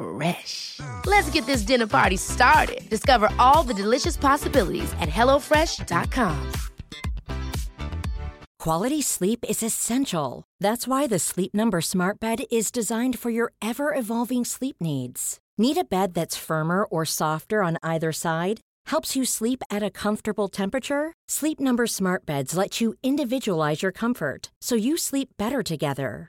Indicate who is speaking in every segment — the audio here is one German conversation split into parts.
Speaker 1: Fresh. Let's get this dinner party started. Discover all the delicious possibilities at hellofresh.com.
Speaker 2: Quality sleep is essential. That's why the Sleep Number Smart Bed is designed for your ever evolving sleep needs. Need a bed that's firmer or softer on either side? Helps you sleep at a comfortable temperature? Sleep Number Smart Beds let you individualize your comfort so you sleep better together.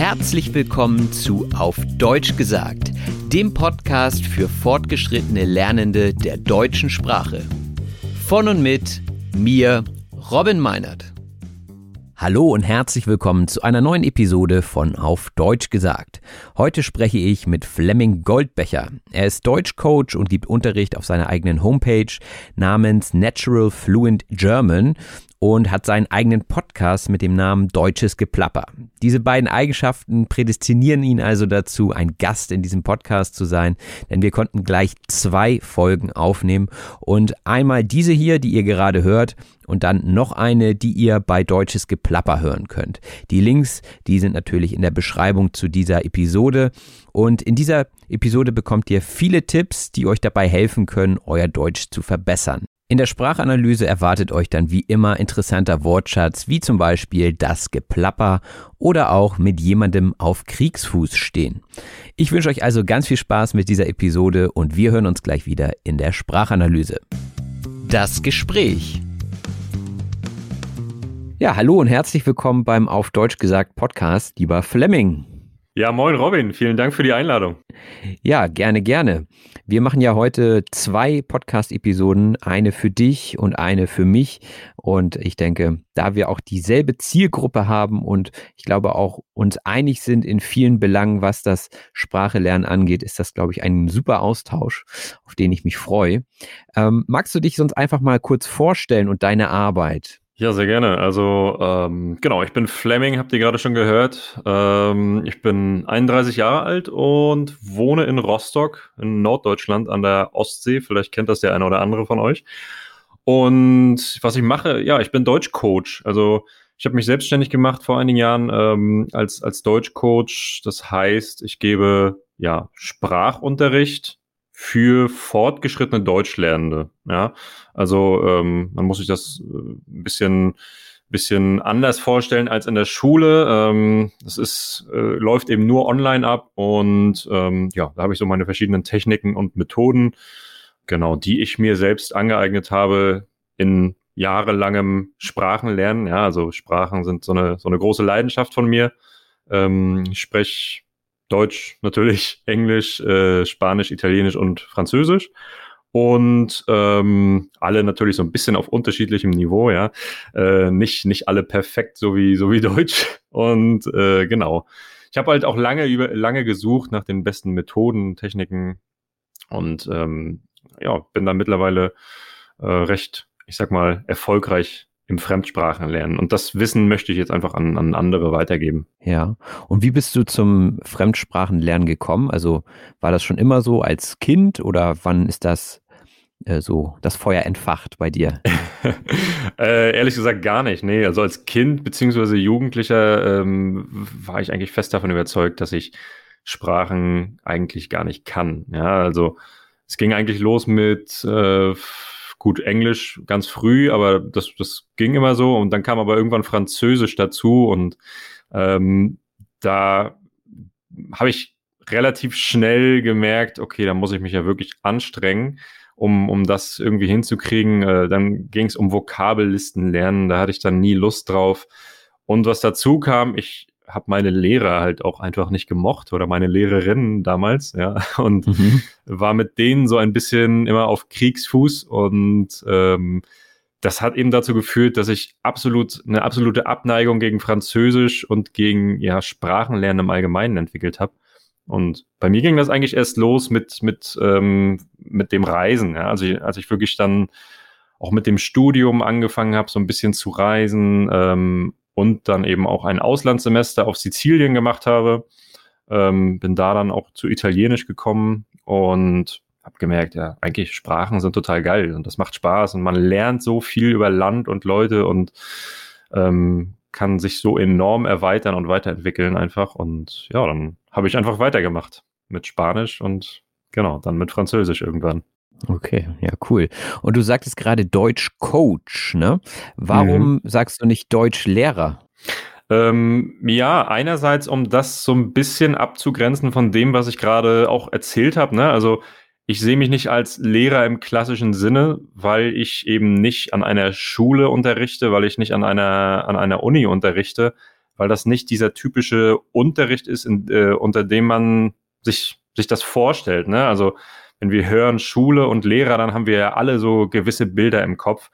Speaker 3: Herzlich willkommen zu Auf Deutsch gesagt, dem Podcast für fortgeschrittene Lernende der deutschen Sprache. Von und mit mir, Robin Meinert. Hallo und herzlich willkommen zu einer neuen Episode von Auf Deutsch gesagt. Heute spreche ich mit Flemming Goldbecher. Er ist Deutschcoach und gibt Unterricht auf seiner eigenen Homepage namens Natural Fluent German und hat seinen eigenen Podcast mit dem Namen Deutsches Geplapper. Diese beiden Eigenschaften prädestinieren ihn also dazu, ein Gast in diesem Podcast zu sein, denn wir konnten gleich zwei Folgen aufnehmen und einmal diese hier, die ihr gerade hört, und dann noch eine, die ihr bei Deutsches Geplapper hören könnt. Die Links, die sind natürlich in der Beschreibung zu dieser Episode und in dieser Episode bekommt ihr viele Tipps, die euch dabei helfen können, euer Deutsch zu verbessern. In der Sprachanalyse erwartet euch dann wie immer interessanter Wortschatz, wie zum Beispiel das Geplapper oder auch mit jemandem auf Kriegsfuß stehen. Ich wünsche euch also ganz viel Spaß mit dieser Episode und wir hören uns gleich wieder in der Sprachanalyse. Das Gespräch. Ja, hallo und herzlich willkommen beim Auf Deutsch gesagt Podcast, lieber Fleming.
Speaker 4: Ja, moin Robin, vielen Dank für die Einladung.
Speaker 3: Ja, gerne, gerne. Wir machen ja heute zwei Podcast-Episoden, eine für dich und eine für mich. Und ich denke, da wir auch dieselbe Zielgruppe haben und ich glaube auch uns einig sind in vielen Belangen, was das Sprachelernen angeht, ist das, glaube ich, ein super Austausch, auf den ich mich freue. Ähm, magst du dich sonst einfach mal kurz vorstellen und deine Arbeit?
Speaker 4: Ja, sehr gerne. Also ähm, genau, ich bin Fleming, habt ihr gerade schon gehört. Ähm, ich bin 31 Jahre alt und wohne in Rostock in Norddeutschland an der Ostsee. Vielleicht kennt das der eine oder andere von euch. Und was ich mache, ja, ich bin Deutschcoach. Also ich habe mich selbstständig gemacht vor einigen Jahren ähm, als, als Deutschcoach. Das heißt, ich gebe ja Sprachunterricht für fortgeschrittene Deutschlernende. Ja, also ähm, man muss sich das äh, ein bisschen bisschen anders vorstellen als in der Schule. Ähm, ist äh, läuft eben nur online ab und ähm, ja, da habe ich so meine verschiedenen Techniken und Methoden, genau, die ich mir selbst angeeignet habe in jahrelangem Sprachenlernen. Ja, also Sprachen sind so eine so eine große Leidenschaft von mir. Ähm, ich spreche Deutsch natürlich, Englisch, äh, Spanisch, Italienisch und Französisch. Und ähm, alle natürlich so ein bisschen auf unterschiedlichem Niveau, ja. Äh, nicht, nicht alle perfekt, so wie, so wie Deutsch. Und äh, genau. Ich habe halt auch lange über lange gesucht nach den besten Methoden, Techniken und ähm, ja, bin da mittlerweile äh, recht, ich sag mal, erfolgreich im Fremdsprachenlernen. Und das Wissen möchte ich jetzt einfach an, an andere weitergeben.
Speaker 3: Ja. Und wie bist du zum Fremdsprachenlernen gekommen? Also war das schon immer so als Kind oder wann ist das äh, so das Feuer entfacht bei dir?
Speaker 4: äh, ehrlich gesagt gar nicht. Nee, also als Kind beziehungsweise Jugendlicher ähm, war ich eigentlich fest davon überzeugt, dass ich Sprachen eigentlich gar nicht kann. Ja, also es ging eigentlich los mit äh, gut Englisch ganz früh, aber das, das ging immer so und dann kam aber irgendwann Französisch dazu und ähm, da habe ich relativ schnell gemerkt, okay, da muss ich mich ja wirklich anstrengen, um, um das irgendwie hinzukriegen. Äh, dann ging es um Vokabellisten lernen, da hatte ich dann nie Lust drauf. Und was dazu kam, ich habe meine Lehrer halt auch einfach nicht gemocht oder meine Lehrerinnen damals, ja, und mhm. war mit denen so ein bisschen immer auf Kriegsfuß und ähm, das hat eben dazu geführt, dass ich absolut eine absolute Abneigung gegen Französisch und gegen ja Sprachenlernen im Allgemeinen entwickelt habe. Und bei mir ging das eigentlich erst los mit mit ähm, mit dem Reisen. Ja? Also als ich wirklich dann auch mit dem Studium angefangen habe, so ein bisschen zu reisen ähm, und dann eben auch ein Auslandssemester auf Sizilien gemacht habe. Ähm, bin da dann auch zu Italienisch gekommen und habe gemerkt, ja, eigentlich Sprachen sind total geil und das macht Spaß und man lernt so viel über Land und Leute und ähm, kann sich so enorm erweitern und weiterentwickeln einfach. Und ja, dann habe ich einfach weitergemacht mit Spanisch und genau, dann mit Französisch irgendwann.
Speaker 3: Okay, ja, cool. Und du sagtest gerade Deutsch-Coach, ne? Warum mhm. sagst du nicht Deutsch-Lehrer?
Speaker 4: Ähm, ja, einerseits, um das so ein bisschen abzugrenzen von dem, was ich gerade auch erzählt habe. Ne? Also ich sehe mich nicht als Lehrer im klassischen Sinne, weil ich eben nicht an einer Schule unterrichte, weil ich nicht an einer, an einer Uni unterrichte, weil das nicht dieser typische Unterricht ist, in, äh, unter dem man sich, sich das vorstellt. Ne? Also wenn wir hören Schule und Lehrer, dann haben wir ja alle so gewisse Bilder im Kopf.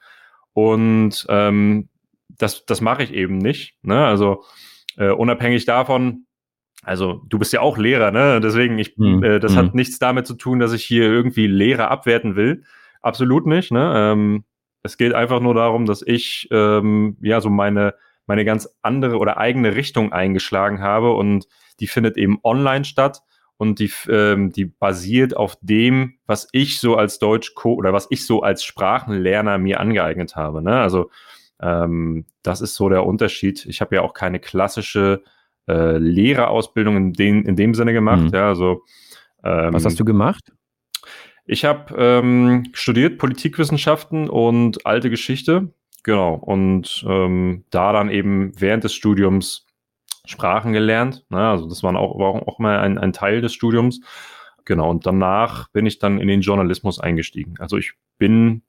Speaker 4: Und ähm, das, das mache ich eben nicht. Ne? Also äh, unabhängig davon, also du bist ja auch Lehrer, ne? Deswegen, ich, mhm. äh, das mhm. hat nichts damit zu tun, dass ich hier irgendwie Lehrer abwerten will. Absolut nicht. Ne? Ähm, es geht einfach nur darum, dass ich ähm, ja so meine, meine ganz andere oder eigene Richtung eingeschlagen habe und die findet eben online statt und die, ähm, die basiert auf dem, was ich so als Deutsch oder was ich so als Sprachenlerner mir angeeignet habe. Ne? Also ähm, das ist so der Unterschied. Ich habe ja auch keine klassische äh, Lehrerausbildung in, den, in dem Sinne gemacht. Mhm. Ja, also,
Speaker 3: ähm, was hast du gemacht?
Speaker 4: Ich habe ähm, studiert Politikwissenschaften und alte Geschichte. Genau. Und ähm, da dann eben während des Studiums Sprachen gelernt. Ne? Also das war auch, war auch mal ein, ein Teil des Studiums. Genau, und danach bin ich dann in den Journalismus eingestiegen. Also ich bin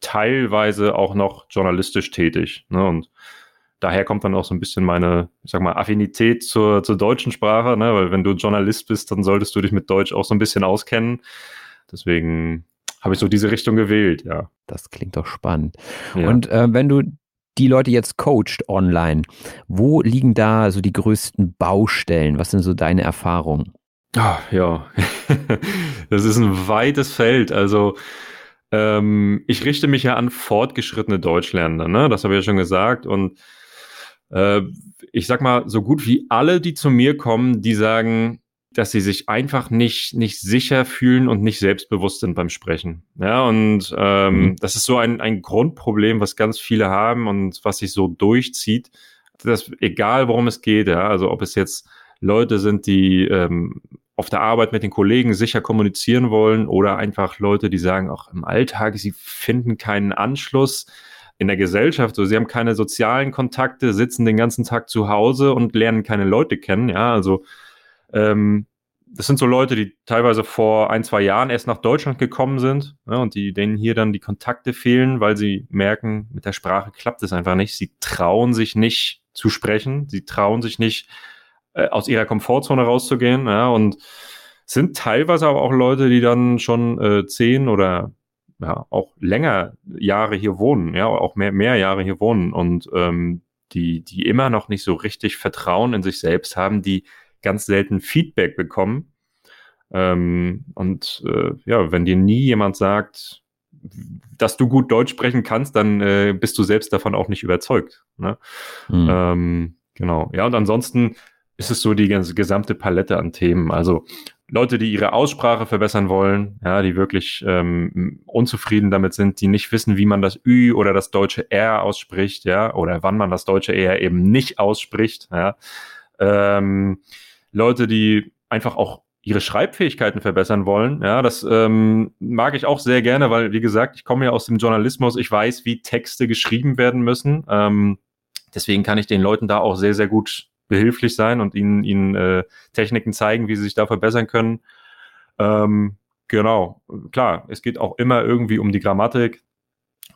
Speaker 4: teilweise auch noch journalistisch tätig. Ne? Und daher kommt dann auch so ein bisschen meine, ich sag mal, Affinität zur, zur deutschen Sprache, ne? weil wenn du Journalist bist, dann solltest du dich mit Deutsch auch so ein bisschen auskennen. Deswegen habe ich so diese Richtung gewählt, ja.
Speaker 3: Das klingt doch spannend. Ja. Und äh, wenn du die Leute jetzt coacht online, wo liegen da so die größten Baustellen? Was sind so deine Erfahrungen?
Speaker 4: Ah, ja, das ist ein weites Feld. Also ähm, ich richte mich ja an fortgeschrittene Deutschlernende, ne? Das habe ich ja schon gesagt. Und äh, ich sag mal, so gut wie alle, die zu mir kommen, die sagen, dass sie sich einfach nicht, nicht sicher fühlen und nicht selbstbewusst sind beim Sprechen. Ja, und ähm, mhm. das ist so ein, ein Grundproblem, was ganz viele haben und was sich so durchzieht. Das, egal worum es geht, ja, also ob es jetzt Leute sind, die ähm, auf der Arbeit mit den Kollegen sicher kommunizieren wollen oder einfach Leute, die sagen, auch im Alltag, sie finden keinen Anschluss in der Gesellschaft, so sie haben keine sozialen Kontakte, sitzen den ganzen Tag zu Hause und lernen keine Leute kennen, ja, also ähm, das sind so Leute, die teilweise vor ein, zwei Jahren erst nach Deutschland gekommen sind ja, und die, denen hier dann die Kontakte fehlen, weil sie merken, mit der Sprache klappt es einfach nicht. Sie trauen sich nicht zu sprechen, sie trauen sich nicht äh, aus ihrer Komfortzone rauszugehen ja, und sind teilweise aber auch Leute, die dann schon äh, zehn oder ja, auch länger Jahre hier wohnen, ja, auch mehr, mehr Jahre hier wohnen und ähm, die, die immer noch nicht so richtig Vertrauen in sich selbst haben, die ganz selten Feedback bekommen. Ähm, und äh, ja, wenn dir nie jemand sagt, dass du gut Deutsch sprechen kannst, dann äh, bist du selbst davon auch nicht überzeugt. Ne? Mhm. Ähm, genau. Ja, und ansonsten ist es so die ganze gesamte Palette an Themen. Also Leute, die ihre Aussprache verbessern wollen, ja, die wirklich ähm, unzufrieden damit sind, die nicht wissen, wie man das Ü oder das deutsche R ausspricht, ja, oder wann man das deutsche R eben nicht ausspricht, ja. Ähm, Leute, die einfach auch ihre Schreibfähigkeiten verbessern wollen. Ja, das ähm, mag ich auch sehr gerne, weil, wie gesagt, ich komme ja aus dem Journalismus, ich weiß, wie Texte geschrieben werden müssen. Ähm, deswegen kann ich den Leuten da auch sehr, sehr gut behilflich sein und ihnen, ihnen äh, Techniken zeigen, wie sie sich da verbessern können. Ähm, genau, klar, es geht auch immer irgendwie um die Grammatik.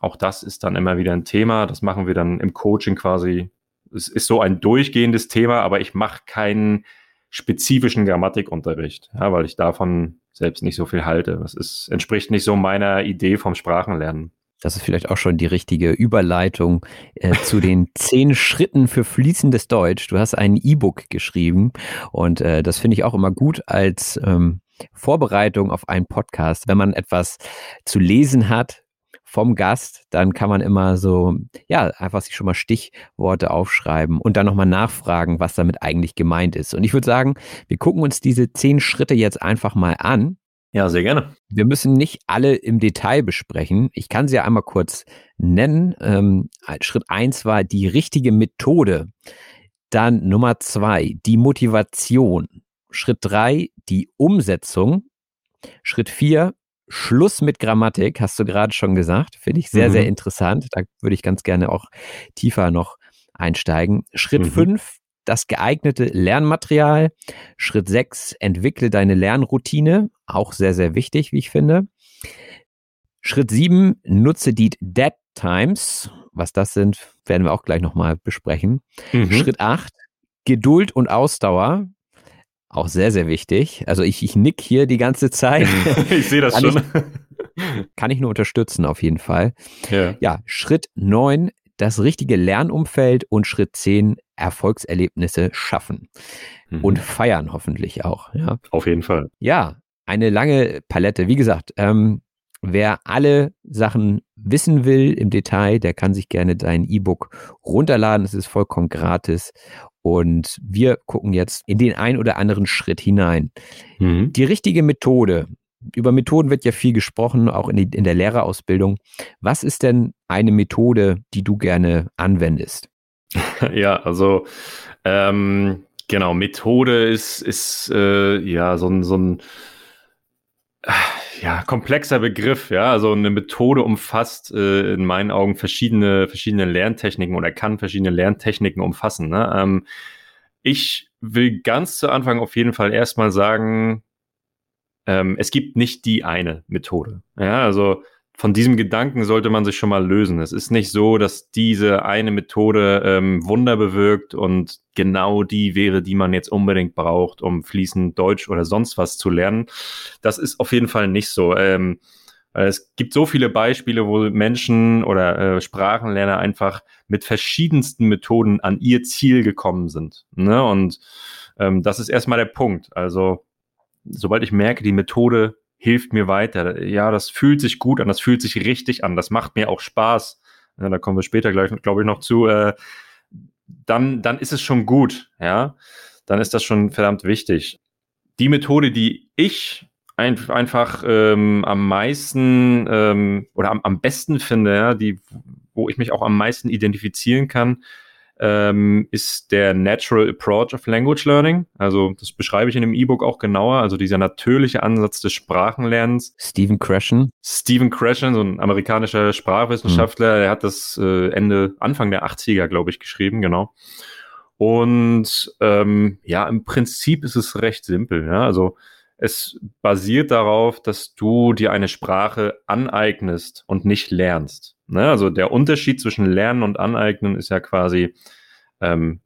Speaker 4: Auch das ist dann immer wieder ein Thema. Das machen wir dann im Coaching quasi. Es ist so ein durchgehendes Thema, aber ich mache keinen spezifischen Grammatikunterricht, ja, weil ich davon selbst nicht so viel halte. Das ist, entspricht nicht so meiner Idee vom Sprachenlernen.
Speaker 3: Das ist vielleicht auch schon die richtige Überleitung äh, zu den zehn Schritten für fließendes Deutsch. Du hast ein E-Book geschrieben und äh, das finde ich auch immer gut als ähm, Vorbereitung auf einen Podcast. Wenn man etwas zu lesen hat, vom Gast, dann kann man immer so, ja, einfach sich schon mal Stichworte aufschreiben und dann nochmal nachfragen, was damit eigentlich gemeint ist. Und ich würde sagen, wir gucken uns diese zehn Schritte jetzt einfach mal an.
Speaker 4: Ja, sehr gerne.
Speaker 3: Wir müssen nicht alle im Detail besprechen. Ich kann sie ja einmal kurz nennen. Ähm, Schritt eins war die richtige Methode. Dann Nummer zwei, die Motivation. Schritt drei, die Umsetzung. Schritt vier, Schluss mit Grammatik, hast du gerade schon gesagt. Finde ich sehr, mhm. sehr interessant. Da würde ich ganz gerne auch tiefer noch einsteigen. Schritt 5, mhm. das geeignete Lernmaterial. Schritt 6, entwickle deine Lernroutine. Auch sehr, sehr wichtig, wie ich finde. Schritt 7, nutze die Dead Times. Was das sind, werden wir auch gleich nochmal besprechen. Mhm. Schritt 8, Geduld und Ausdauer. Auch sehr, sehr wichtig. Also ich, ich nick hier die ganze Zeit.
Speaker 4: ich sehe das kann schon.
Speaker 3: Ich, kann ich nur unterstützen, auf jeden Fall. Ja, ja Schritt 9, das richtige Lernumfeld und Schritt 10, Erfolgserlebnisse schaffen. Mhm. Und feiern hoffentlich auch. Ja.
Speaker 4: Auf jeden Fall.
Speaker 3: Ja, eine lange Palette. Wie gesagt, ähm, wer alle Sachen wissen will im Detail, der kann sich gerne dein E-Book runterladen. Es ist vollkommen gratis. Und wir gucken jetzt in den ein oder anderen Schritt hinein. Mhm. Die richtige Methode. Über Methoden wird ja viel gesprochen, auch in, die, in der Lehrerausbildung. Was ist denn eine Methode, die du gerne anwendest?
Speaker 4: Ja, also ähm, genau, Methode ist, ist äh, ja so ein, so ein ja, komplexer Begriff, ja. Also eine Methode umfasst äh, in meinen Augen verschiedene, verschiedene Lerntechniken oder kann verschiedene Lerntechniken umfassen. Ne? Ähm, ich will ganz zu Anfang auf jeden Fall erstmal sagen, ähm, es gibt nicht die eine Methode. Ja, also von diesem Gedanken sollte man sich schon mal lösen. Es ist nicht so, dass diese eine Methode ähm, Wunder bewirkt und genau die wäre, die man jetzt unbedingt braucht, um fließend Deutsch oder sonst was zu lernen. Das ist auf jeden Fall nicht so. Ähm, es gibt so viele Beispiele, wo Menschen oder äh, Sprachenlerner einfach mit verschiedensten Methoden an ihr Ziel gekommen sind. Ne? Und ähm, das ist erstmal der Punkt. Also, sobald ich merke, die Methode hilft mir weiter. Ja, das fühlt sich gut an, das fühlt sich richtig an, das macht mir auch Spaß. Ja, da kommen wir später gleich, glaube ich, noch zu. Äh, dann, dann ist es schon gut, ja. Dann ist das schon verdammt wichtig. Die Methode, die ich ein, einfach ähm, am meisten ähm, oder am, am besten finde, ja, die, wo ich mich auch am meisten identifizieren kann, ähm, ist der Natural Approach of Language Learning. Also das beschreibe ich in dem E-Book auch genauer. Also dieser natürliche Ansatz des Sprachenlernens.
Speaker 3: Stephen Krashen.
Speaker 4: Stephen Krashen, so ein amerikanischer Sprachwissenschaftler, mhm. der hat das äh, Ende, Anfang der 80er, glaube ich, geschrieben, genau. Und ähm, ja, im Prinzip ist es recht simpel. Ja? Also es basiert darauf, dass du dir eine Sprache aneignest und nicht lernst. Ne? Also der Unterschied zwischen Lernen und Aneignen ist ja quasi, ähm,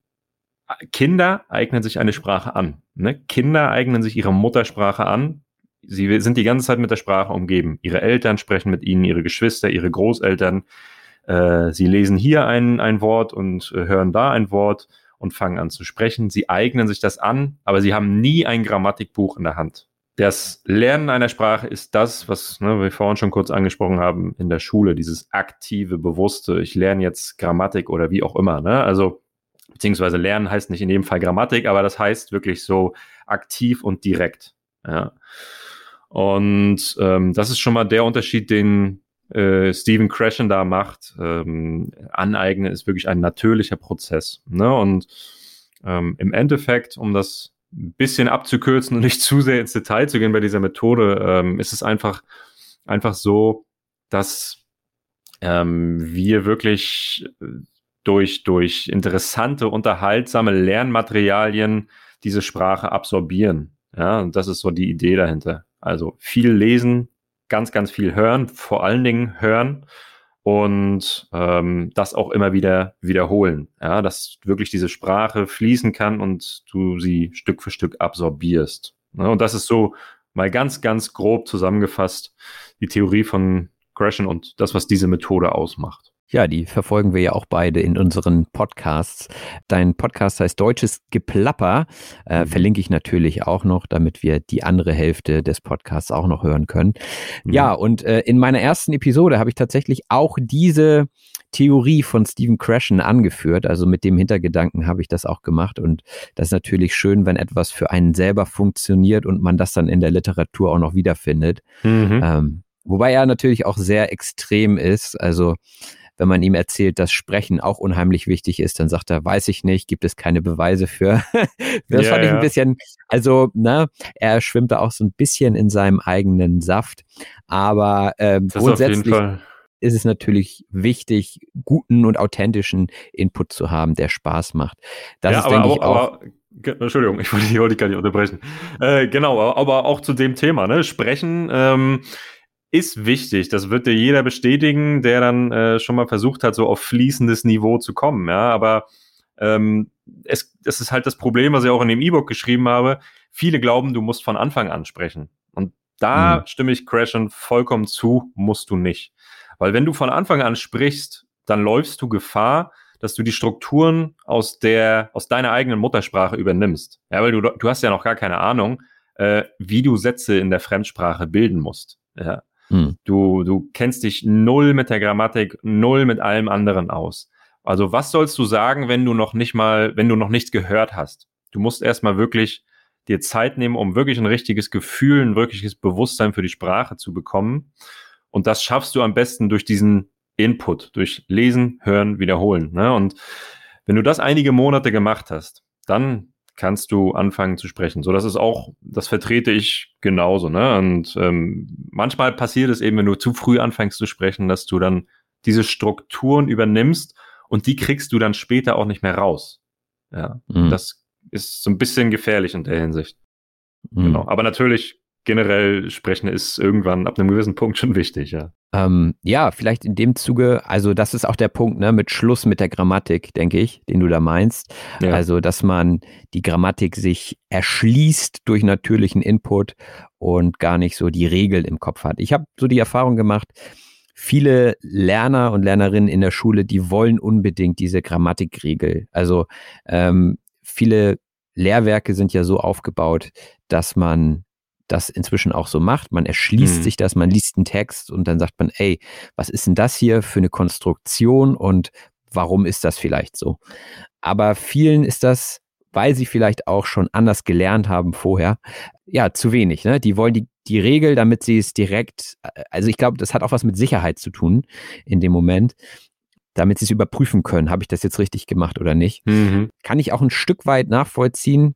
Speaker 4: Kinder eignen sich eine Sprache an. Ne? Kinder eignen sich ihre Muttersprache an. Sie sind die ganze Zeit mit der Sprache umgeben. Ihre Eltern sprechen mit ihnen, ihre Geschwister, ihre Großeltern. Äh, sie lesen hier ein, ein Wort und äh, hören da ein Wort und fangen an zu sprechen. Sie eignen sich das an, aber sie haben nie ein Grammatikbuch in der Hand. Das Lernen einer Sprache ist das, was ne, wir vorhin schon kurz angesprochen haben in der Schule, dieses aktive, bewusste, ich lerne jetzt Grammatik oder wie auch immer. Ne? Also, beziehungsweise lernen heißt nicht in jedem Fall Grammatik, aber das heißt wirklich so aktiv und direkt. Ja. Und ähm, das ist schon mal der Unterschied, den äh, Stephen Krashen da macht. Ähm, Aneignen ist wirklich ein natürlicher Prozess. Ne? Und ähm, im Endeffekt, um das ein bisschen abzukürzen und nicht zu sehr ins Detail zu gehen bei dieser Methode, ähm, ist es einfach, einfach so, dass ähm, wir wirklich durch, durch interessante, unterhaltsame Lernmaterialien diese Sprache absorbieren. Ja, und das ist so die Idee dahinter. Also viel lesen, ganz, ganz viel hören, vor allen Dingen hören und ähm, das auch immer wieder wiederholen. Ja, dass wirklich diese Sprache fließen kann und du sie Stück für Stück absorbierst. Ja, und das ist so mal ganz, ganz grob zusammengefasst die Theorie von Gresham und das, was diese Methode ausmacht.
Speaker 3: Ja, die verfolgen wir ja auch beide in unseren Podcasts. Dein Podcast heißt Deutsches Geplapper. Äh, mhm. verlinke ich natürlich auch noch, damit wir die andere Hälfte des Podcasts auch noch hören können. Mhm. Ja, und äh, in meiner ersten Episode habe ich tatsächlich auch diese Theorie von Stephen Krashen angeführt. Also mit dem Hintergedanken habe ich das auch gemacht. Und das ist natürlich schön, wenn etwas für einen selber funktioniert und man das dann in der Literatur auch noch wiederfindet. Mhm. Ähm, wobei er natürlich auch sehr extrem ist. Also wenn man ihm erzählt, dass Sprechen auch unheimlich wichtig ist, dann sagt er, weiß ich nicht, gibt es keine Beweise für. das ja, fand ich ein bisschen, also, ne, er schwimmt da auch so ein bisschen in seinem eigenen Saft. Aber ähm, grundsätzlich ist es natürlich wichtig, guten und authentischen Input zu haben, der Spaß macht. Das
Speaker 4: ja,
Speaker 3: ist,
Speaker 4: denke ich, auch. Aber, Entschuldigung, ich wollte, ich wollte gar nicht unterbrechen. Äh, genau, aber auch zu dem Thema, ne? Sprechen, ähm, ist wichtig. Das wird dir jeder bestätigen, der dann äh, schon mal versucht hat, so auf fließendes Niveau zu kommen. Ja, aber ähm, es, das ist halt das Problem, was ich auch in dem E-Book geschrieben habe. Viele glauben, du musst von Anfang an sprechen. Und da mhm. stimme ich Crashen vollkommen zu, musst du nicht. Weil wenn du von Anfang an sprichst, dann läufst du Gefahr, dass du die Strukturen aus der, aus deiner eigenen Muttersprache übernimmst. Ja, weil du, du hast ja noch gar keine Ahnung, äh, wie du Sätze in der Fremdsprache bilden musst. Ja. Hm. Du, du kennst dich null mit der Grammatik, null mit allem anderen aus. Also was sollst du sagen, wenn du noch nicht mal, wenn du noch nichts gehört hast? Du musst erstmal wirklich dir Zeit nehmen, um wirklich ein richtiges Gefühl, ein wirkliches Bewusstsein für die Sprache zu bekommen. Und das schaffst du am besten durch diesen Input, durch Lesen, Hören, Wiederholen. Ne? Und wenn du das einige Monate gemacht hast, dann kannst du anfangen zu sprechen. So, das ist auch, das vertrete ich genauso. Ne? Und ähm, manchmal passiert es eben, wenn du zu früh anfängst zu sprechen, dass du dann diese Strukturen übernimmst und die kriegst du dann später auch nicht mehr raus. Ja, mhm. das ist so ein bisschen gefährlich in der Hinsicht. Mhm. Genau. Aber natürlich generell sprechen ist irgendwann ab einem gewissen Punkt schon wichtig, ja.
Speaker 3: Ähm, ja, vielleicht in dem Zuge, also das ist auch der Punkt, ne, mit Schluss mit der Grammatik, denke ich, den du da meinst. Ja. Also, dass man die Grammatik sich erschließt durch natürlichen Input und gar nicht so die Regeln im Kopf hat. Ich habe so die Erfahrung gemacht, viele Lerner und Lernerinnen in der Schule, die wollen unbedingt diese Grammatikregel. Also ähm, viele Lehrwerke sind ja so aufgebaut, dass man das inzwischen auch so macht. Man erschließt mhm. sich das, man liest einen Text und dann sagt man, ey, was ist denn das hier für eine Konstruktion und warum ist das vielleicht so? Aber vielen ist das, weil sie vielleicht auch schon anders gelernt haben vorher, ja, zu wenig. Ne? Die wollen die, die Regel, damit sie es direkt, also ich glaube, das hat auch was mit Sicherheit zu tun in dem Moment damit sie es überprüfen können, habe ich das jetzt richtig gemacht oder nicht. Mhm. Kann ich auch ein Stück weit nachvollziehen,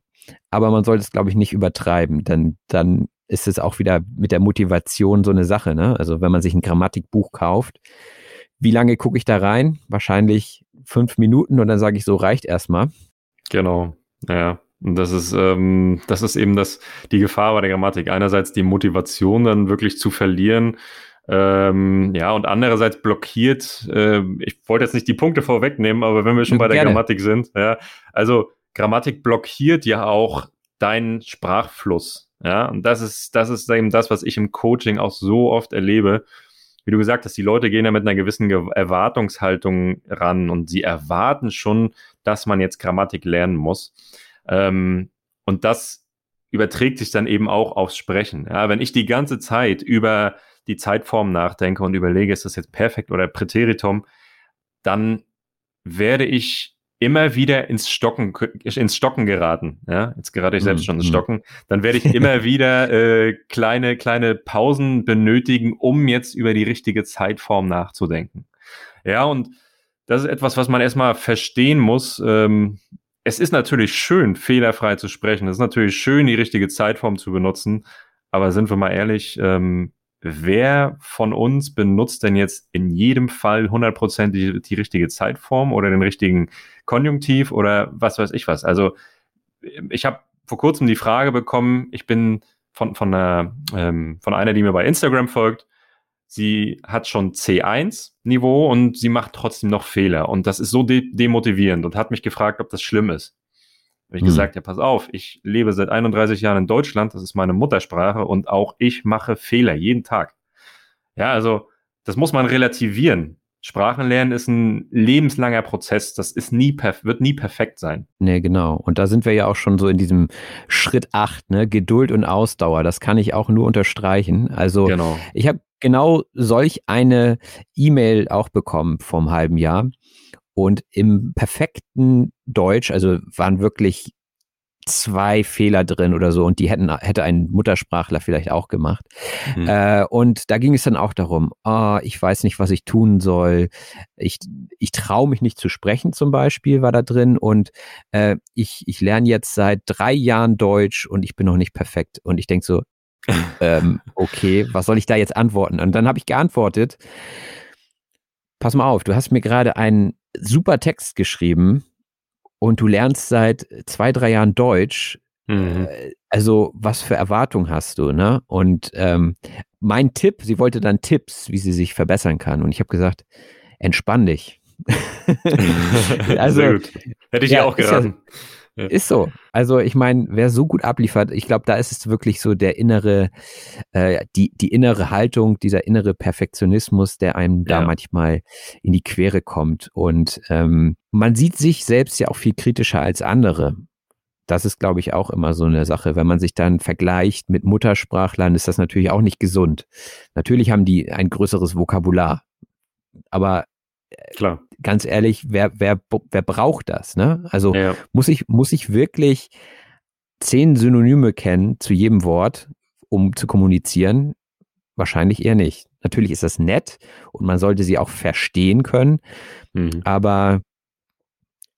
Speaker 3: aber man sollte es, glaube ich, nicht übertreiben, denn dann ist es auch wieder mit der Motivation so eine Sache. Ne? Also wenn man sich ein Grammatikbuch kauft, wie lange gucke ich da rein? Wahrscheinlich fünf Minuten und dann sage ich so, reicht erstmal.
Speaker 4: Genau, ja. Und das ist, ähm, das ist eben das, die Gefahr bei der Grammatik. Einerseits die Motivation dann wirklich zu verlieren, ähm, ja, und andererseits blockiert, äh, ich wollte jetzt nicht die Punkte vorwegnehmen, aber wenn wir schon bei der Gerne. Grammatik sind, ja, also Grammatik blockiert ja auch deinen Sprachfluss. Ja, und das ist, das ist eben das, was ich im Coaching auch so oft erlebe. Wie du gesagt hast, die Leute gehen ja mit einer gewissen Erwartungshaltung ran und sie erwarten schon, dass man jetzt Grammatik lernen muss. Ähm, und das überträgt sich dann eben auch aufs Sprechen. Ja, wenn ich die ganze Zeit über die Zeitform nachdenke und überlege, ist das jetzt perfekt oder Präteritum, dann werde ich immer wieder ins Stocken, ins Stocken geraten. Ja, jetzt gerate ich selbst mhm. schon ins mhm. Stocken. Dann werde ich immer wieder äh, kleine, kleine Pausen benötigen, um jetzt über die richtige Zeitform nachzudenken. Ja, und das ist etwas, was man erstmal verstehen muss. Ähm, es ist natürlich schön, fehlerfrei zu sprechen. Es ist natürlich schön, die richtige Zeitform zu benutzen. Aber sind wir mal ehrlich, ähm, wer von uns benutzt denn jetzt in jedem Fall hundertprozentig die, die richtige Zeitform oder den richtigen Konjunktiv oder was weiß ich was? Also ich habe vor kurzem die Frage bekommen, ich bin von, von, einer, ähm, von einer, die mir bei Instagram folgt, sie hat schon C1-Niveau und sie macht trotzdem noch Fehler. Und das ist so de demotivierend und hat mich gefragt, ob das schlimm ist. Habe ich hm. gesagt, ja, pass auf, ich lebe seit 31 Jahren in Deutschland, das ist meine Muttersprache und auch ich mache Fehler jeden Tag. Ja, also das muss man relativieren. Sprachenlernen ist ein lebenslanger Prozess. Das ist nie wird nie perfekt sein.
Speaker 3: Nee, genau. Und da sind wir ja auch schon so in diesem Schritt 8, ne? Geduld und Ausdauer. Das kann ich auch nur unterstreichen. Also genau. ich habe genau solch eine E-Mail auch bekommen vom halben Jahr. Und im perfekten Deutsch, also waren wirklich zwei Fehler drin oder so und die hätten hätte ein Muttersprachler vielleicht auch gemacht. Mhm. Äh, und da ging es dann auch darum, oh, ich weiß nicht, was ich tun soll. Ich, ich traue mich nicht zu sprechen zum Beispiel, war da drin. Und äh, ich, ich lerne jetzt seit drei Jahren Deutsch und ich bin noch nicht perfekt. Und ich denke so, ähm, okay, was soll ich da jetzt antworten? Und dann habe ich geantwortet, pass mal auf, du hast mir gerade einen super Text geschrieben und du lernst seit zwei, drei Jahren Deutsch. Mhm. Äh, also, was für Erwartungen hast du, ne? Und ähm, mein Tipp, sie wollte dann Tipps, wie sie sich verbessern kann. Und ich habe gesagt, entspann dich.
Speaker 4: also, Sehr gut. Hätte ich ja, auch geraten.
Speaker 3: Ja. Ist so. Also ich meine, wer so gut abliefert, ich glaube, da ist es wirklich so der innere, äh, die, die innere Haltung, dieser innere Perfektionismus, der einem ja. da manchmal in die Quere kommt. Und ähm, man sieht sich selbst ja auch viel kritischer als andere. Das ist, glaube ich, auch immer so eine Sache. Wenn man sich dann vergleicht mit Muttersprachlern, ist das natürlich auch nicht gesund. Natürlich haben die ein größeres Vokabular. Aber
Speaker 4: Klar.
Speaker 3: Ganz ehrlich, wer, wer, wer braucht das? Ne? Also ja. muss, ich, muss ich wirklich zehn Synonyme kennen zu jedem Wort, um zu kommunizieren? Wahrscheinlich eher nicht. Natürlich ist das nett und man sollte sie auch verstehen können, mhm. aber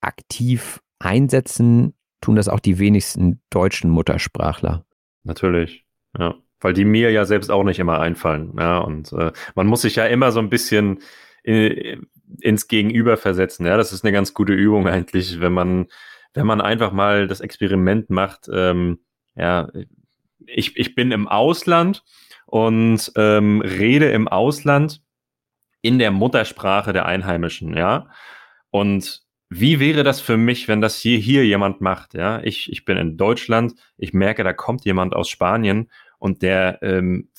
Speaker 3: aktiv einsetzen tun das auch die wenigsten deutschen Muttersprachler.
Speaker 4: Natürlich, ja. Weil die mir ja selbst auch nicht immer einfallen. Ja, und äh, man muss sich ja immer so ein bisschen äh, ins Gegenüber versetzen. Ja, das ist eine ganz gute Übung eigentlich, wenn man, wenn man einfach mal das Experiment macht. Ähm, ja, ich, ich bin im Ausland und ähm, rede im Ausland in der Muttersprache der Einheimischen, ja. Und wie wäre das für mich, wenn das hier, hier jemand macht, ja? Ich, ich bin in Deutschland, ich merke, da kommt jemand aus Spanien und der ähm,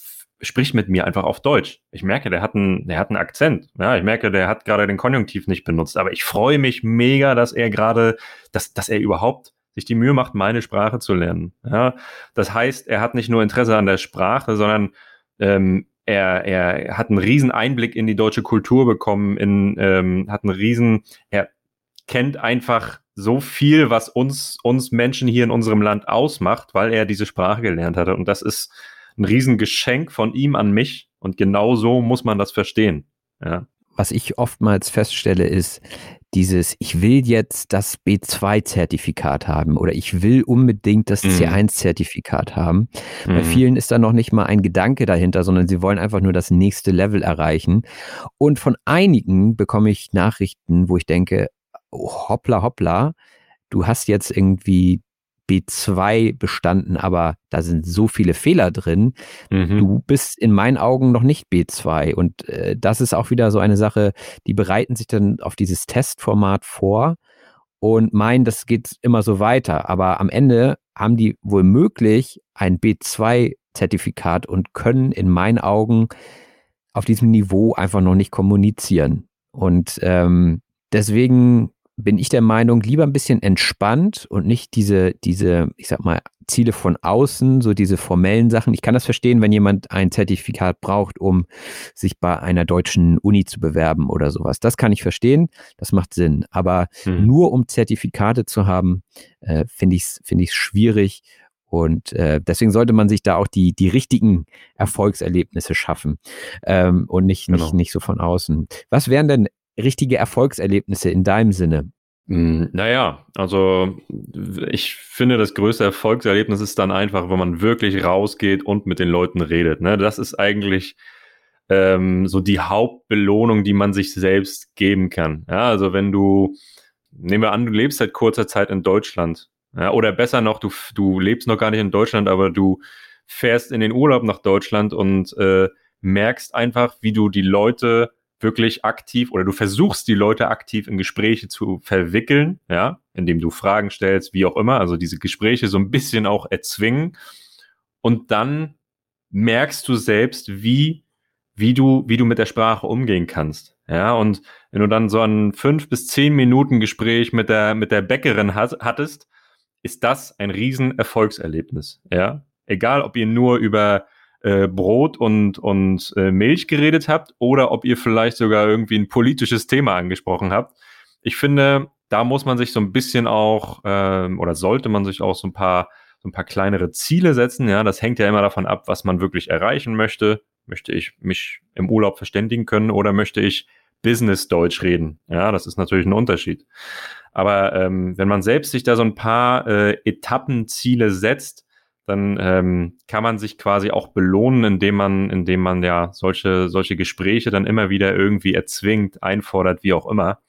Speaker 4: spricht mit mir einfach auf Deutsch. Ich merke, der hat einen, der hat einen Akzent. Ja, ich merke, der hat gerade den Konjunktiv nicht benutzt. Aber ich freue mich mega, dass er gerade, dass, dass er überhaupt sich die Mühe macht, meine Sprache zu lernen. Ja, das heißt, er hat nicht nur Interesse an der Sprache, sondern ähm, er, er hat einen riesen Einblick in die deutsche Kultur bekommen, in, ähm, hat einen riesen, er kennt einfach so viel, was uns, uns Menschen hier in unserem Land ausmacht, weil er diese Sprache gelernt hatte. Und das ist, ein Riesengeschenk von ihm an mich und genau so muss man das verstehen. Ja.
Speaker 3: Was ich oftmals feststelle, ist dieses, ich will jetzt das B2-Zertifikat haben oder ich will unbedingt das mhm. C1-Zertifikat haben. Mhm. Bei vielen ist da noch nicht mal ein Gedanke dahinter, sondern sie wollen einfach nur das nächste Level erreichen. Und von einigen bekomme ich Nachrichten, wo ich denke, oh, hoppla, hoppla, du hast jetzt irgendwie B2 bestanden, aber da sind so viele Fehler drin. Mhm. Du bist in meinen Augen noch nicht B2. Und äh, das ist auch wieder so eine Sache, die bereiten sich dann auf dieses Testformat vor und meinen, das geht immer so weiter. Aber am Ende haben die wohl möglich ein B2-Zertifikat und können in meinen Augen auf diesem Niveau einfach noch nicht kommunizieren. Und ähm, deswegen bin ich der Meinung, lieber ein bisschen entspannt und nicht diese, diese, ich sag mal, Ziele von außen, so diese formellen Sachen. Ich kann das verstehen, wenn jemand ein Zertifikat braucht, um sich bei einer deutschen Uni zu bewerben oder sowas. Das kann ich verstehen, das macht Sinn. Aber hm. nur um Zertifikate zu haben, äh, finde ich es find schwierig. Und äh, deswegen sollte man sich da auch die, die richtigen Erfolgserlebnisse schaffen ähm, und nicht, genau. nicht, nicht so von außen. Was wären denn richtige Erfolgserlebnisse in deinem Sinne?
Speaker 4: Hm, naja, also ich finde, das größte Erfolgserlebnis ist dann einfach, wenn man wirklich rausgeht und mit den Leuten redet. Ne? Das ist eigentlich ähm, so die Hauptbelohnung, die man sich selbst geben kann. Ja, also wenn du, nehmen wir an, du lebst seit kurzer Zeit in Deutschland. Ja, oder besser noch, du, du lebst noch gar nicht in Deutschland, aber du fährst in den Urlaub nach Deutschland und äh, merkst einfach, wie du die Leute wirklich aktiv oder du versuchst die Leute aktiv in Gespräche zu verwickeln, ja, indem du Fragen stellst, wie auch immer, also diese Gespräche so ein bisschen auch erzwingen. Und dann merkst du selbst, wie wie du wie du mit der Sprache umgehen kannst, ja, und wenn du dann so ein fünf bis zehn Minuten Gespräch mit der mit der Bäckerin hat, hattest, ist das ein riesen Erfolgserlebnis, ja, egal ob ihr nur über äh, Brot und, und äh, Milch geredet habt oder ob ihr vielleicht sogar irgendwie ein politisches Thema angesprochen habt. Ich finde, da muss man sich so ein bisschen auch äh, oder sollte man sich auch so ein paar so ein paar kleinere Ziele setzen. Ja, das hängt ja immer davon ab, was man wirklich erreichen möchte. Möchte ich mich im Urlaub verständigen können oder möchte ich Business Deutsch reden? Ja, das ist natürlich ein Unterschied. Aber ähm, wenn man selbst sich da so ein paar äh, Etappenziele setzt, dann ähm, kann man sich quasi auch belohnen, indem man, indem man ja solche, solche Gespräche dann immer wieder irgendwie erzwingt, einfordert, wie auch immer.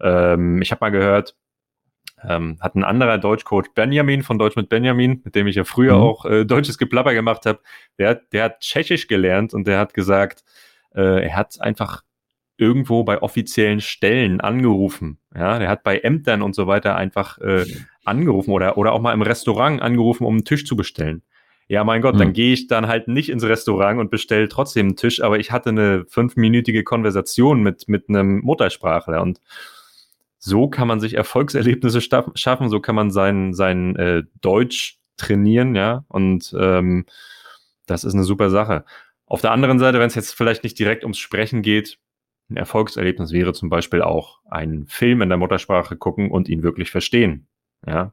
Speaker 4: Ähm, ich habe mal gehört, ähm, hat ein anderer Deutschcoach Benjamin von Deutsch mit Benjamin, mit dem ich ja früher mhm. auch äh, deutsches Geplapper gemacht habe, der, der hat Tschechisch gelernt und der hat gesagt, äh, er hat einfach irgendwo bei offiziellen Stellen angerufen. Ja, der hat bei Ämtern und so weiter einfach äh, angerufen oder, oder auch mal im Restaurant angerufen, um einen Tisch zu bestellen. Ja, mein Gott, hm. dann gehe ich dann halt nicht ins Restaurant und bestelle trotzdem einen Tisch, aber ich hatte eine fünfminütige Konversation mit, mit einem Muttersprachler und so kann man sich Erfolgserlebnisse schaffen, so kann man sein, sein äh, Deutsch trainieren, ja, und ähm, das ist eine super Sache. Auf der anderen Seite, wenn es jetzt vielleicht nicht direkt ums Sprechen geht, ein Erfolgserlebnis wäre zum Beispiel auch einen Film in der Muttersprache gucken und ihn wirklich verstehen. Ja.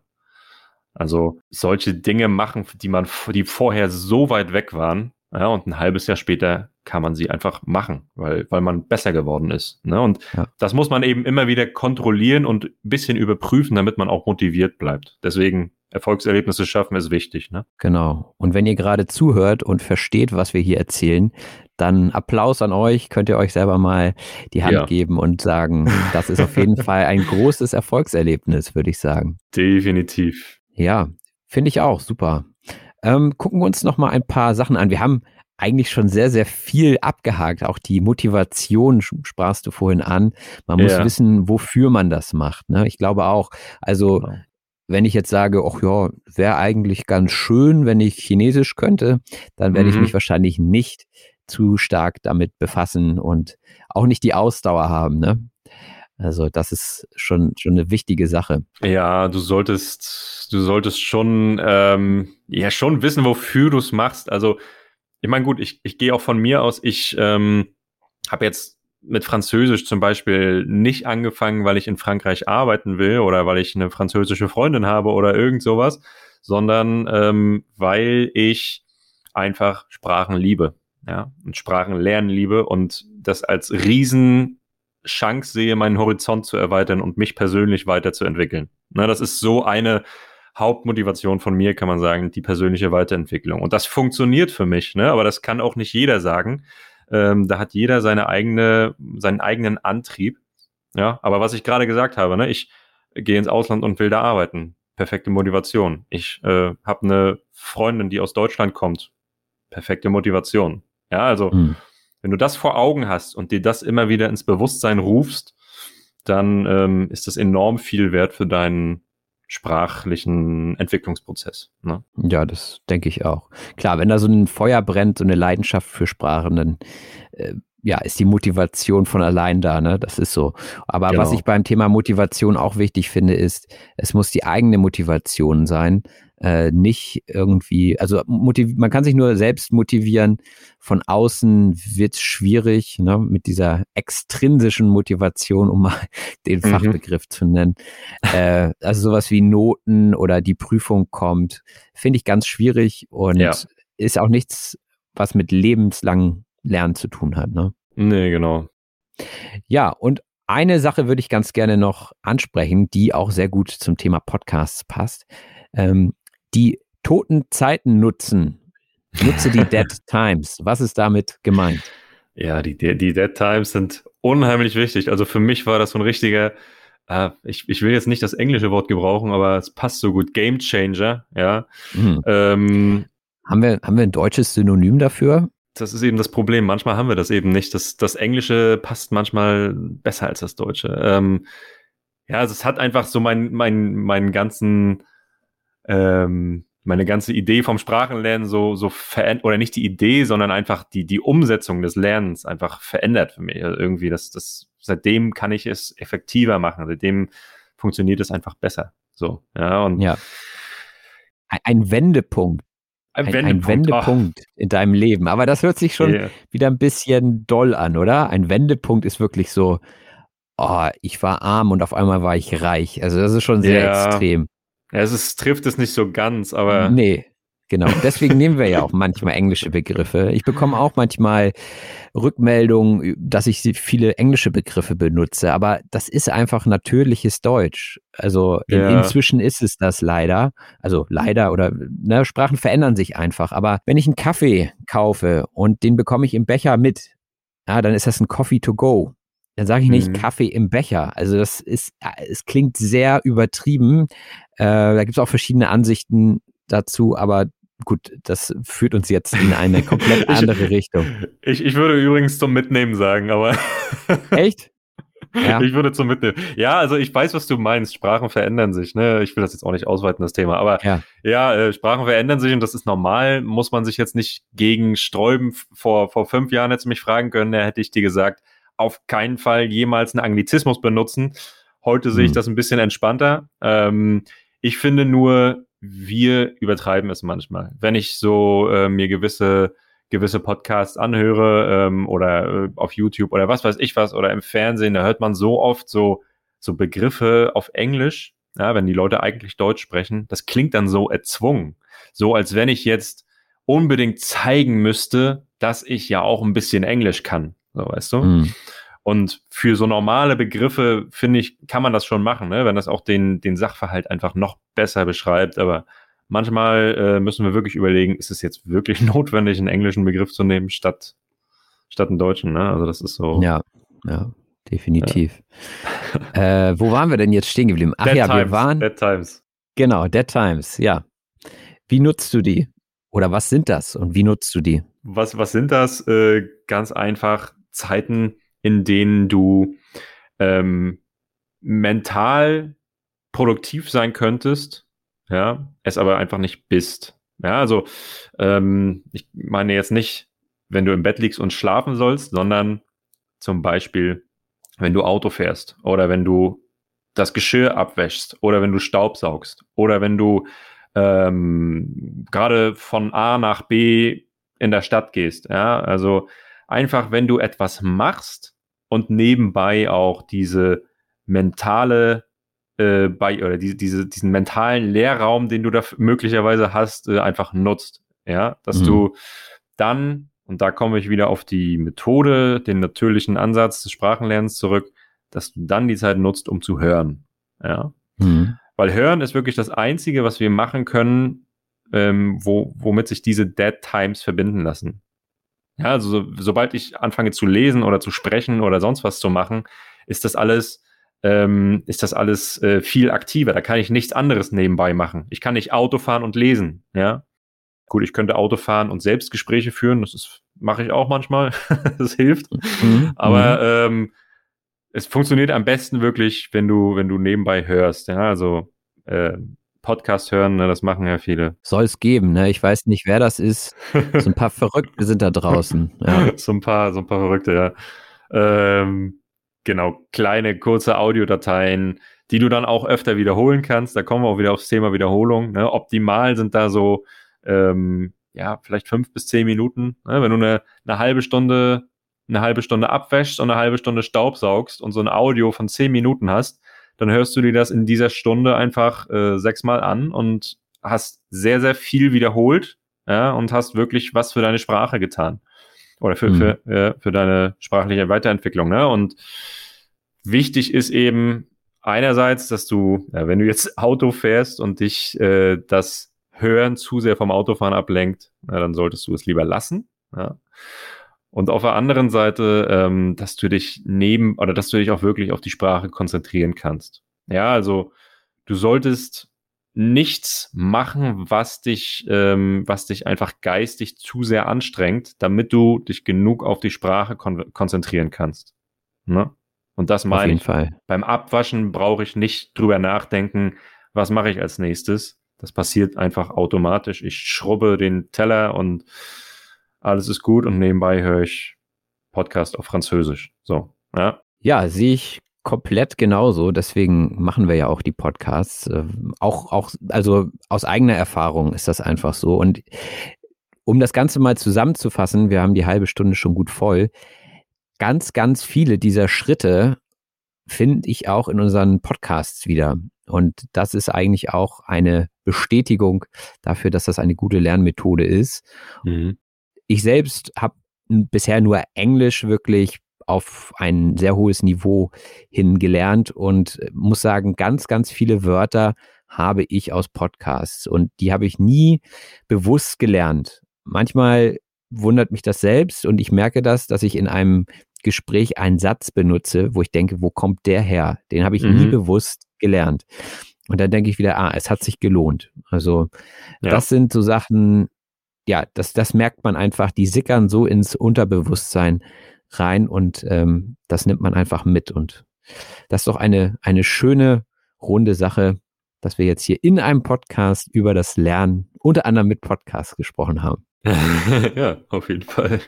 Speaker 4: Also solche Dinge machen, die man, die vorher so weit weg waren, ja, und ein halbes Jahr später kann man sie einfach machen, weil, weil man besser geworden ist. Ne? Und ja. das muss man eben immer wieder kontrollieren und ein bisschen überprüfen, damit man auch motiviert bleibt. Deswegen Erfolgserlebnisse schaffen ist wichtig. Ne?
Speaker 3: Genau. Und wenn ihr gerade zuhört und versteht, was wir hier erzählen, dann Applaus an euch. Könnt ihr euch selber mal die Hand ja. geben und sagen, das ist auf jeden Fall ein großes Erfolgserlebnis, würde ich sagen.
Speaker 4: Definitiv.
Speaker 3: Ja, finde ich auch. Super. Ähm, gucken wir uns noch mal ein paar Sachen an. Wir haben eigentlich schon sehr, sehr viel abgehakt. Auch die Motivation sprachst du vorhin an. Man muss ja. wissen, wofür man das macht. Ne? Ich glaube auch, also genau wenn ich jetzt sage, ach ja, wäre eigentlich ganz schön, wenn ich Chinesisch könnte, dann werde mhm. ich mich wahrscheinlich nicht zu stark damit befassen und auch nicht die Ausdauer haben. Ne? Also das ist schon, schon eine wichtige Sache.
Speaker 4: Ja, du solltest, du solltest schon, ähm, ja, schon wissen, wofür du es machst. Also, ich meine, gut, ich, ich gehe auch von mir aus, ich ähm, habe jetzt mit Französisch zum Beispiel nicht angefangen, weil ich in Frankreich arbeiten will oder weil ich eine französische Freundin habe oder irgend sowas, sondern ähm, weil ich einfach Sprachen liebe, ja, und Sprachen lernen liebe und das als Riesenchance sehe, meinen Horizont zu erweitern und mich persönlich weiterzuentwickeln. Na, das ist so eine Hauptmotivation von mir, kann man sagen, die persönliche Weiterentwicklung. Und das funktioniert für mich, ne? aber das kann auch nicht jeder sagen. Ähm, da hat jeder seine eigene, seinen eigenen Antrieb. Ja, aber was ich gerade gesagt habe, ne, ich gehe ins Ausland und will da arbeiten. Perfekte Motivation. Ich äh, habe eine Freundin, die aus Deutschland kommt. Perfekte Motivation. Ja, also mhm. wenn du das vor Augen hast und dir das immer wieder ins Bewusstsein rufst, dann ähm, ist das enorm viel wert für deinen sprachlichen Entwicklungsprozess. Ne?
Speaker 3: Ja, das denke ich auch. Klar, wenn da so ein Feuer brennt, so eine Leidenschaft für Sprachen, dann äh, ja, ist die Motivation von allein da, ne? Das ist so. Aber genau. was ich beim Thema Motivation auch wichtig finde, ist, es muss die eigene Motivation sein äh, nicht irgendwie, also man kann sich nur selbst motivieren. Von außen wird es schwierig, ne, mit dieser extrinsischen Motivation, um mal den mhm. Fachbegriff zu nennen. Äh, also sowas wie Noten oder die Prüfung kommt, finde ich ganz schwierig und ja. ist auch nichts, was mit lebenslangem Lernen zu tun hat. Ne?
Speaker 4: Nee, genau.
Speaker 3: Ja, und Eine Sache würde ich ganz gerne noch ansprechen, die auch sehr gut zum Thema Podcasts passt. Ähm, die toten Zeiten nutzen. Nutze die Dead Times. Was ist damit gemeint?
Speaker 4: Ja, die, die Dead Times sind unheimlich wichtig. Also für mich war das so ein richtiger, äh, ich, ich will jetzt nicht das englische Wort gebrauchen, aber es passt so gut, Game Changer, ja. Mhm. Ähm,
Speaker 3: haben, wir, haben wir ein deutsches Synonym dafür?
Speaker 4: Das ist eben das Problem. Manchmal haben wir das eben nicht. Das, das Englische passt manchmal besser als das Deutsche. Ähm, ja, also es hat einfach so meinen mein, meinen ganzen ähm, meine ganze Idee vom Sprachenlernen so, so verändert, oder nicht die Idee, sondern einfach die, die Umsetzung des Lernens einfach verändert für mich. Also irgendwie, das, das, seitdem kann ich es effektiver machen. Seitdem funktioniert es einfach besser. So, ja, und.
Speaker 3: Ja. Ein Wendepunkt. Ein, ein Wendepunkt, ein Wendepunkt in deinem Leben. Aber das hört sich schon yeah. wieder ein bisschen doll an, oder? Ein Wendepunkt ist wirklich so, oh, ich war arm und auf einmal war ich reich. Also das ist schon sehr ja. extrem.
Speaker 4: Ja, es ist, trifft es nicht so ganz, aber.
Speaker 3: Nee, genau. Deswegen nehmen wir ja auch manchmal englische Begriffe. Ich bekomme auch manchmal Rückmeldungen, dass ich viele englische Begriffe benutze, aber das ist einfach natürliches Deutsch. Also in, ja. inzwischen ist es das leider. Also leider oder ne, Sprachen verändern sich einfach. Aber wenn ich einen Kaffee kaufe und den bekomme ich im Becher mit, ja, dann ist das ein Coffee to go. Dann sage ich nicht mhm. Kaffee im Becher. Also das ist, es klingt sehr übertrieben. Äh, da gibt es auch verschiedene Ansichten dazu, aber gut, das führt uns jetzt in eine komplett andere
Speaker 4: ich,
Speaker 3: Richtung.
Speaker 4: Ich, ich würde übrigens zum Mitnehmen sagen, aber.
Speaker 3: Echt?
Speaker 4: Ja. Ich würde zum Mitnehmen. Ja, also ich weiß, was du meinst. Sprachen verändern sich. Ne? Ich will das jetzt auch nicht ausweiten, das Thema. Aber ja, ja äh, Sprachen verändern sich und das ist normal. Muss man sich jetzt nicht gegen sträuben. Vor, vor fünf Jahren hättest du mich fragen können, da hätte ich dir gesagt, auf keinen Fall jemals einen Anglizismus benutzen. Heute sehe ich hm. das ein bisschen entspannter. Ähm, ich finde nur, wir übertreiben es manchmal. Wenn ich so äh, mir gewisse gewisse Podcasts anhöre ähm, oder äh, auf YouTube oder was weiß ich was oder im Fernsehen, da hört man so oft so so Begriffe auf Englisch, ja, wenn die Leute eigentlich Deutsch sprechen, das klingt dann so erzwungen, so als wenn ich jetzt unbedingt zeigen müsste, dass ich ja auch ein bisschen Englisch kann. So, weißt du? Mhm. Und für so normale Begriffe, finde ich, kann man das schon machen, ne? wenn das auch den, den Sachverhalt einfach noch besser beschreibt. Aber manchmal äh, müssen wir wirklich überlegen, ist es jetzt wirklich notwendig, einen englischen Begriff zu nehmen, statt, statt einen deutschen. Ne? Also das ist so.
Speaker 3: Ja, ja, definitiv. Ja. äh, wo waren wir denn jetzt stehen geblieben? Ach Dead ja, Times, wir waren.
Speaker 4: Dead Times.
Speaker 3: Genau, Dead Times, ja. Wie nutzt du die? Oder was sind das und wie nutzt du die?
Speaker 4: Was, was sind das? Äh, ganz einfach Zeiten, in denen du ähm, mental produktiv sein könntest, ja, es aber einfach nicht bist. Ja, also ähm, ich meine jetzt nicht, wenn du im Bett liegst und schlafen sollst, sondern zum Beispiel, wenn du Auto fährst oder wenn du das Geschirr abwäschst oder wenn du Staub saugst oder wenn du ähm, gerade von A nach B in der Stadt gehst. Ja, also einfach, wenn du etwas machst und nebenbei auch diese mentale äh, bei oder diese, diese, diesen mentalen Leerraum, den du da möglicherweise hast, äh, einfach nutzt. Ja, dass mhm. du dann, und da komme ich wieder auf die Methode, den natürlichen Ansatz des Sprachenlernens zurück, dass du dann die Zeit nutzt, um zu hören. Ja. Mhm. Weil hören ist wirklich das Einzige, was wir machen können, ähm, wo, womit sich diese Dead Times verbinden lassen. Ja, also so, sobald ich anfange zu lesen oder zu sprechen oder sonst was zu machen, ist das alles, ähm, ist das alles äh, viel aktiver. Da kann ich nichts anderes nebenbei machen. Ich kann nicht Auto fahren und lesen, ja. Gut, ich könnte Auto fahren und Selbstgespräche führen, das mache ich auch manchmal. das hilft. Mhm. Aber mhm. ähm, es funktioniert am besten wirklich, wenn du, wenn du nebenbei hörst. Ja, also äh, Podcast hören, ne, das machen ja viele.
Speaker 3: Soll es geben, ne? Ich weiß nicht, wer das ist. So ein paar Verrückte sind da draußen. Ja.
Speaker 4: so ein paar, so ein paar Verrückte, ja. Ähm, genau, kleine, kurze Audiodateien, die du dann auch öfter wiederholen kannst. Da kommen wir auch wieder aufs Thema Wiederholung. Ne? Optimal sind da so, ähm, ja, vielleicht fünf bis zehn Minuten. Ne? Wenn du eine, eine halbe Stunde, eine halbe Stunde abwäschst und eine halbe Stunde Staubsaugst und so ein Audio von zehn Minuten hast, dann hörst du dir das in dieser Stunde einfach äh, sechsmal an und hast sehr, sehr viel wiederholt ja, und hast wirklich was für deine Sprache getan. Oder für, mhm. für, äh, für deine sprachliche Weiterentwicklung. Ne? Und wichtig ist eben einerseits, dass du, ja, wenn du jetzt Auto fährst und dich äh, das Hören zu sehr vom Autofahren ablenkt, ja, dann solltest du es lieber lassen. Ja. Und auf der anderen Seite, ähm, dass du dich neben oder dass du dich auch wirklich auf die Sprache konzentrieren kannst. Ja, also du solltest nichts machen, was dich, ähm, was dich einfach geistig zu sehr anstrengt, damit du dich genug auf die Sprache kon konzentrieren kannst. Ne? Und das meine ich. Fall. Beim Abwaschen brauche ich nicht drüber nachdenken, was mache ich als nächstes. Das passiert einfach automatisch. Ich schrubbe den Teller und alles ist gut und nebenbei höre ich Podcast auf Französisch. So, ja.
Speaker 3: Ja, sehe ich komplett genauso. Deswegen machen wir ja auch die Podcasts. Ähm, auch, auch, also aus eigener Erfahrung ist das einfach so. Und um das Ganze mal zusammenzufassen, wir haben die halbe Stunde schon gut voll. Ganz, ganz viele dieser Schritte finde ich auch in unseren Podcasts wieder. Und das ist eigentlich auch eine Bestätigung dafür, dass das eine gute Lernmethode ist. Mhm. Ich selbst habe bisher nur Englisch wirklich auf ein sehr hohes Niveau hin gelernt und muss sagen, ganz, ganz viele Wörter habe ich aus Podcasts und die habe ich nie bewusst gelernt. Manchmal wundert mich das selbst und ich merke das, dass ich in einem Gespräch einen Satz benutze, wo ich denke, wo kommt der her? Den habe ich mhm. nie bewusst gelernt. Und dann denke ich wieder, ah, es hat sich gelohnt. Also ja. das sind so Sachen, ja, das, das merkt man einfach, die sickern so ins Unterbewusstsein rein und ähm, das nimmt man einfach mit. Und das ist doch eine, eine schöne, runde Sache, dass wir jetzt hier in einem Podcast über das Lernen unter anderem mit Podcasts gesprochen haben.
Speaker 4: ja, auf jeden Fall.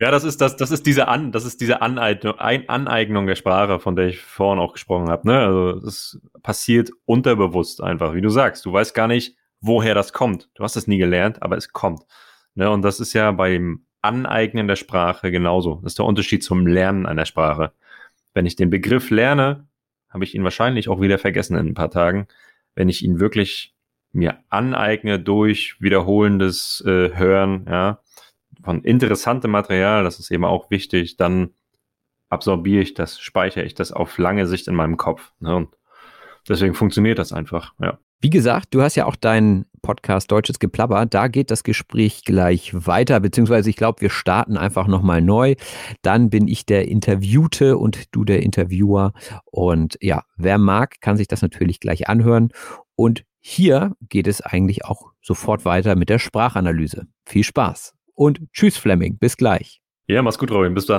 Speaker 4: Ja, das ist das, das ist diese An, das ist diese Aneignung, Aneignung der Sprache, von der ich vorhin auch gesprochen habe. Ne? Also es passiert unterbewusst einfach, wie du sagst. Du weißt gar nicht, woher das kommt. Du hast es nie gelernt, aber es kommt. Ne? Und das ist ja beim Aneignen der Sprache genauso. Das ist der Unterschied zum Lernen einer Sprache. Wenn ich den Begriff lerne, habe ich ihn wahrscheinlich auch wieder vergessen in ein paar Tagen. Wenn ich ihn wirklich mir aneigne durch wiederholendes äh, Hören, ja, von interessantem Material, das ist eben auch wichtig, dann absorbiere ich das, speichere ich das auf lange Sicht in meinem Kopf. Ne? Und deswegen funktioniert das einfach, ja.
Speaker 3: Wie gesagt, du hast ja auch deinen Podcast Deutsches Geplapper. Da geht das Gespräch gleich weiter, beziehungsweise ich glaube, wir starten einfach nochmal neu. Dann bin ich der Interviewte und du der Interviewer. Und ja, wer mag, kann sich das natürlich gleich anhören. Und hier geht es eigentlich auch sofort weiter mit der Sprachanalyse. Viel Spaß und tschüss Fleming, bis gleich.
Speaker 4: Ja, mach's gut, Robin, bis dann.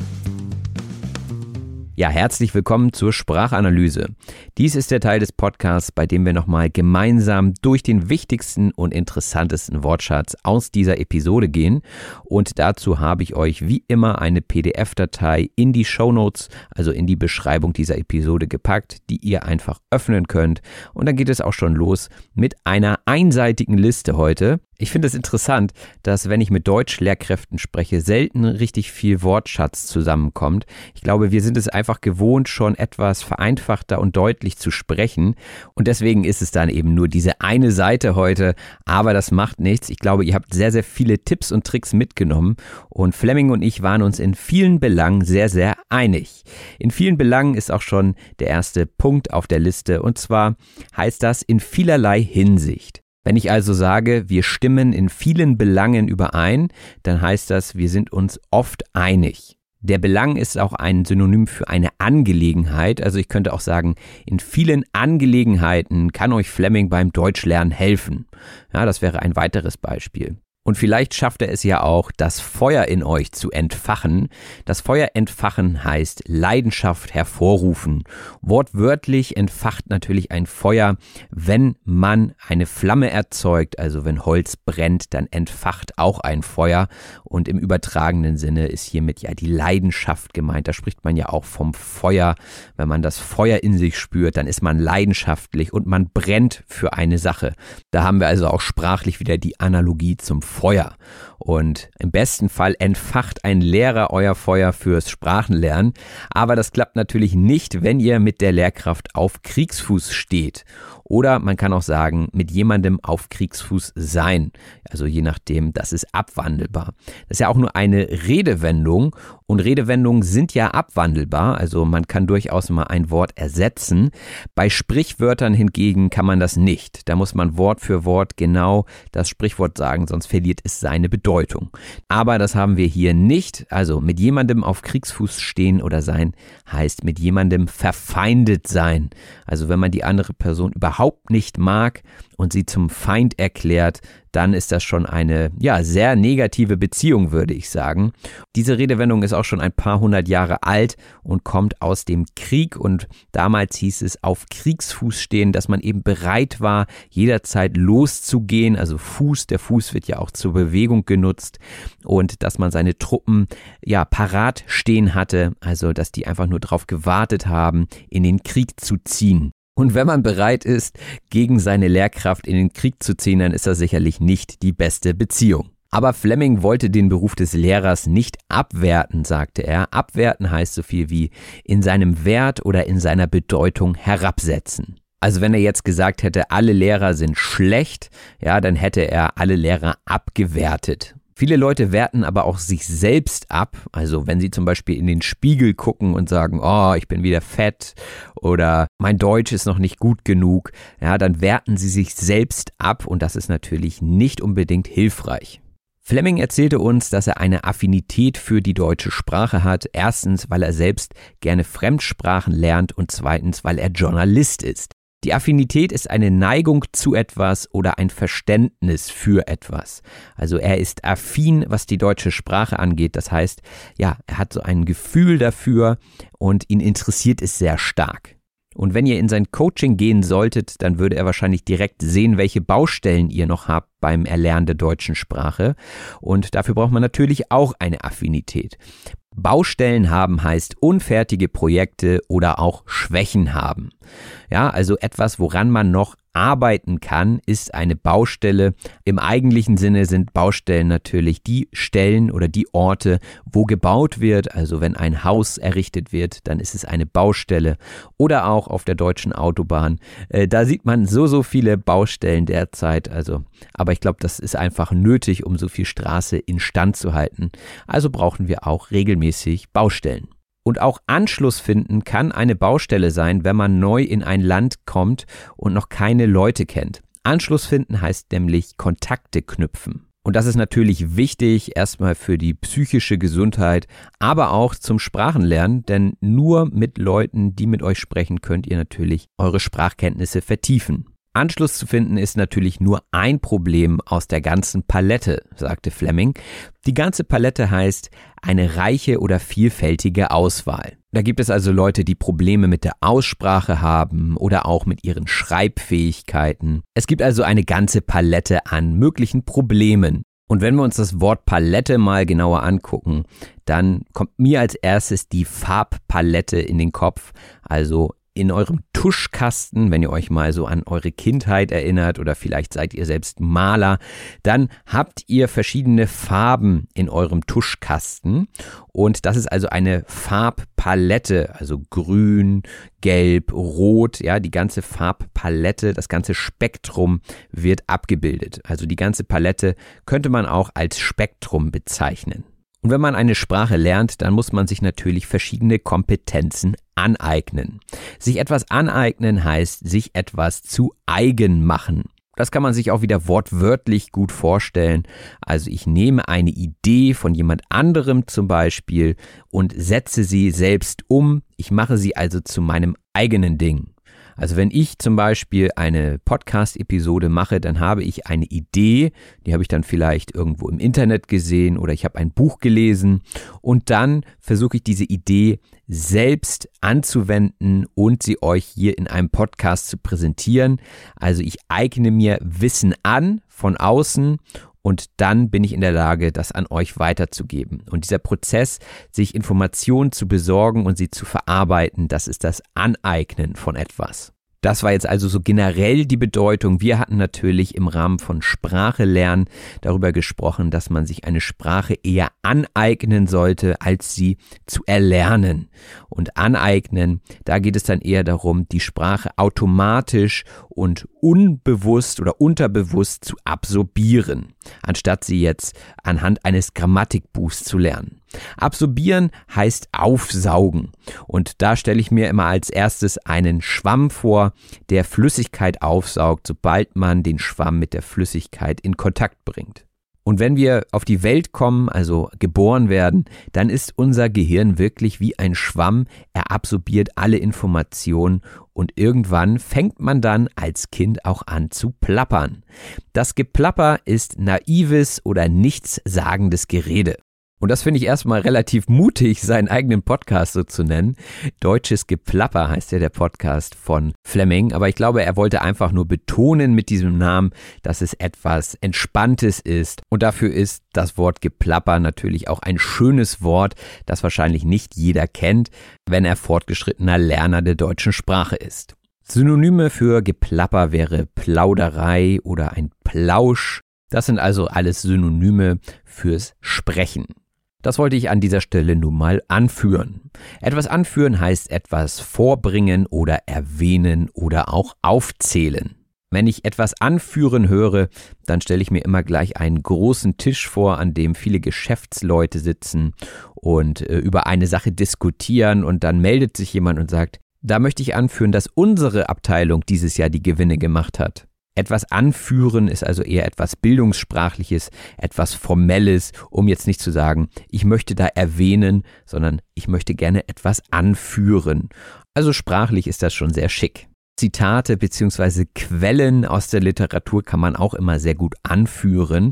Speaker 3: Ja, herzlich willkommen zur Sprachanalyse. Dies ist der Teil des Podcasts, bei dem wir nochmal gemeinsam durch den wichtigsten und interessantesten Wortschatz aus dieser Episode gehen. Und dazu habe ich euch wie immer eine PDF-Datei in die Show Notes, also in die Beschreibung dieser Episode gepackt, die ihr einfach öffnen könnt. Und dann geht es auch schon los mit einer einseitigen Liste heute. Ich finde es interessant, dass wenn ich mit Deutschlehrkräften spreche, selten richtig viel Wortschatz zusammenkommt. Ich glaube, wir sind es einfach gewohnt, schon etwas vereinfachter und deutlich zu sprechen. Und deswegen ist es dann eben nur diese eine Seite heute. Aber das macht nichts. Ich glaube, ihr habt sehr, sehr viele Tipps und Tricks mitgenommen. Und Fleming und ich waren uns in vielen Belangen sehr, sehr einig. In vielen Belangen ist auch schon der erste Punkt auf der Liste. Und zwar heißt das in vielerlei Hinsicht. Wenn ich also sage, wir stimmen in vielen Belangen überein, dann heißt das, wir sind uns oft einig. Der Belang ist auch ein Synonym für eine Angelegenheit. Also ich könnte auch sagen, in vielen Angelegenheiten kann euch Fleming beim Deutschlernen helfen. Ja, das wäre ein weiteres Beispiel. Und vielleicht schafft er es ja auch, das Feuer in euch zu entfachen. Das Feuer entfachen heißt Leidenschaft hervorrufen. Wortwörtlich entfacht natürlich ein Feuer, wenn man eine Flamme erzeugt, also wenn Holz brennt, dann entfacht auch ein Feuer. Und im übertragenen Sinne ist hiermit ja die Leidenschaft gemeint. Da spricht man ja auch vom Feuer. Wenn man das Feuer in sich spürt, dann ist man leidenschaftlich und man brennt für eine Sache. Da haben wir also auch sprachlich wieder die Analogie zum Feuer. Und im besten Fall entfacht ein Lehrer euer Feuer fürs Sprachenlernen. Aber das klappt natürlich nicht, wenn ihr mit der Lehrkraft auf Kriegsfuß steht. Oder man kann auch sagen, mit jemandem auf Kriegsfuß sein. Also je nachdem, das ist abwandelbar. Das ist ja auch nur eine Redewendung und Redewendungen sind ja abwandelbar. Also man kann durchaus mal ein Wort ersetzen. Bei Sprichwörtern hingegen kann man das nicht. Da muss man Wort für Wort genau das Sprichwort sagen, sonst verliert es seine Bedeutung. Aber das haben wir hier nicht. Also mit jemandem auf Kriegsfuß stehen oder sein heißt mit jemandem verfeindet sein. Also wenn man die andere Person überhaupt nicht mag und sie zum Feind erklärt, dann ist das schon eine, ja, sehr negative Beziehung, würde ich sagen. Diese Redewendung ist auch schon ein paar hundert Jahre alt und kommt aus dem Krieg und damals hieß es auf Kriegsfuß stehen, dass man eben bereit war, jederzeit loszugehen, also Fuß, der Fuß wird ja auch zur Bewegung genutzt und dass man seine Truppen, ja, parat stehen hatte, also dass die einfach nur darauf gewartet haben, in den Krieg zu ziehen. Und wenn man bereit ist, gegen seine Lehrkraft in den Krieg zu ziehen, dann ist das sicherlich nicht die beste Beziehung. Aber Fleming wollte den Beruf des Lehrers nicht abwerten, sagte er. Abwerten heißt so viel wie in seinem Wert oder in seiner Bedeutung herabsetzen. Also wenn er jetzt gesagt hätte, alle Lehrer sind schlecht, ja, dann hätte er alle Lehrer abgewertet. Viele Leute werten aber auch sich selbst ab. Also wenn sie zum Beispiel in den Spiegel gucken und sagen, oh, ich bin wieder fett oder mein Deutsch ist noch nicht gut genug, ja, dann werten sie sich selbst ab und das ist natürlich nicht unbedingt hilfreich. Fleming erzählte uns, dass er eine Affinität für die deutsche Sprache hat. Erstens, weil er selbst gerne Fremdsprachen lernt und zweitens, weil er Journalist ist. Die Affinität ist eine Neigung zu etwas oder ein Verständnis für etwas. Also er ist affin, was die deutsche Sprache angeht. Das heißt, ja, er hat so ein Gefühl dafür und ihn interessiert es sehr stark. Und wenn ihr in sein Coaching gehen solltet, dann würde er wahrscheinlich direkt sehen, welche Baustellen ihr noch habt beim Erlernen der deutschen Sprache. Und dafür braucht man natürlich auch eine Affinität. Baustellen haben heißt unfertige Projekte oder auch Schwächen haben. Ja, also etwas, woran man noch arbeiten kann, ist eine Baustelle. Im eigentlichen Sinne sind Baustellen natürlich die Stellen oder die Orte, wo gebaut wird. Also wenn ein Haus errichtet wird, dann ist es eine Baustelle. Oder auch auf der deutschen Autobahn. Äh, da sieht man so, so viele Baustellen derzeit. Also, aber ich glaube, das ist einfach nötig, um so viel Straße instand zu halten. Also brauchen wir auch regelmäßig Baustellen. Und auch Anschluss finden kann eine Baustelle sein, wenn man neu in ein Land kommt und noch keine Leute kennt. Anschluss finden heißt nämlich Kontakte knüpfen. Und das ist natürlich wichtig, erstmal für die psychische Gesundheit, aber auch zum Sprachenlernen, denn nur mit Leuten, die mit euch sprechen, könnt ihr natürlich eure Sprachkenntnisse vertiefen. Anschluss zu finden ist natürlich nur ein Problem aus der ganzen Palette, sagte Fleming. Die ganze Palette heißt eine reiche oder vielfältige Auswahl. Da gibt es also Leute, die Probleme mit der Aussprache haben oder auch mit ihren Schreibfähigkeiten. Es gibt also eine ganze Palette an möglichen Problemen. Und wenn wir uns das Wort Palette mal genauer angucken, dann kommt mir als erstes die Farbpalette in den Kopf, also in eurem Tuschkasten, wenn ihr euch mal so an eure Kindheit erinnert oder vielleicht seid ihr selbst Maler, dann habt ihr verschiedene Farben in eurem Tuschkasten und das ist also eine Farbpalette, also grün, gelb, rot, ja, die ganze Farbpalette, das ganze Spektrum wird abgebildet. Also die ganze Palette könnte man auch als Spektrum bezeichnen. Und wenn man eine Sprache lernt, dann muss man sich natürlich verschiedene Kompetenzen aneignen. Sich etwas aneignen heißt sich etwas zu eigen machen. Das kann man sich auch wieder wortwörtlich gut vorstellen. Also ich nehme eine Idee von jemand anderem zum Beispiel und setze sie selbst um. Ich mache sie also zu meinem eigenen Ding. Also wenn ich zum Beispiel eine Podcast-Episode mache, dann habe ich eine Idee, die habe ich dann vielleicht irgendwo im Internet gesehen oder ich habe ein Buch gelesen und dann versuche ich diese Idee selbst anzuwenden und sie euch hier in einem Podcast zu präsentieren. Also ich eigne mir Wissen an von außen und dann bin ich in der Lage, das an euch weiterzugeben. Und dieser Prozess, sich Informationen zu besorgen und sie zu verarbeiten, das ist das Aneignen von etwas. Das war jetzt also so generell die Bedeutung. Wir hatten natürlich im Rahmen von Sprache lernen darüber gesprochen, dass man sich eine Sprache eher aneignen sollte, als sie zu erlernen. Und aneignen, da geht es dann eher darum, die Sprache automatisch und unbewusst oder unterbewusst zu absorbieren, anstatt sie jetzt anhand eines Grammatikbuchs zu lernen. Absorbieren heißt aufsaugen. Und da stelle ich mir immer als erstes einen Schwamm vor, der Flüssigkeit aufsaugt, sobald man den Schwamm mit der Flüssigkeit in Kontakt bringt. Und wenn wir auf die Welt kommen, also geboren werden, dann ist unser Gehirn wirklich wie ein Schwamm. Er absorbiert alle Informationen und irgendwann fängt man dann als Kind auch an zu plappern. Das Geplapper ist naives oder nichtssagendes Gerede. Und das finde ich erstmal relativ mutig, seinen eigenen Podcast so zu nennen. Deutsches Geplapper heißt ja der Podcast von Fleming. Aber ich glaube, er wollte einfach nur betonen mit diesem Namen, dass es etwas Entspanntes ist. Und dafür ist das Wort Geplapper natürlich auch ein schönes Wort, das wahrscheinlich nicht jeder kennt, wenn er fortgeschrittener Lerner der deutschen Sprache ist. Synonyme für Geplapper wäre Plauderei oder ein Plausch. Das sind also alles Synonyme fürs Sprechen. Das wollte ich an dieser Stelle nun mal anführen. Etwas anführen heißt etwas vorbringen oder erwähnen oder auch aufzählen. Wenn ich etwas anführen höre, dann stelle ich mir immer gleich einen großen Tisch vor, an dem viele Geschäftsleute sitzen und äh, über eine Sache diskutieren und dann meldet sich jemand und sagt, da möchte ich anführen, dass unsere Abteilung dieses Jahr die Gewinne gemacht hat. Etwas anführen ist also eher etwas Bildungssprachliches, etwas Formelles, um jetzt nicht zu sagen, ich möchte da erwähnen, sondern ich möchte gerne etwas anführen. Also sprachlich ist das schon sehr schick. Zitate bzw. Quellen aus der Literatur kann man auch immer sehr gut anführen.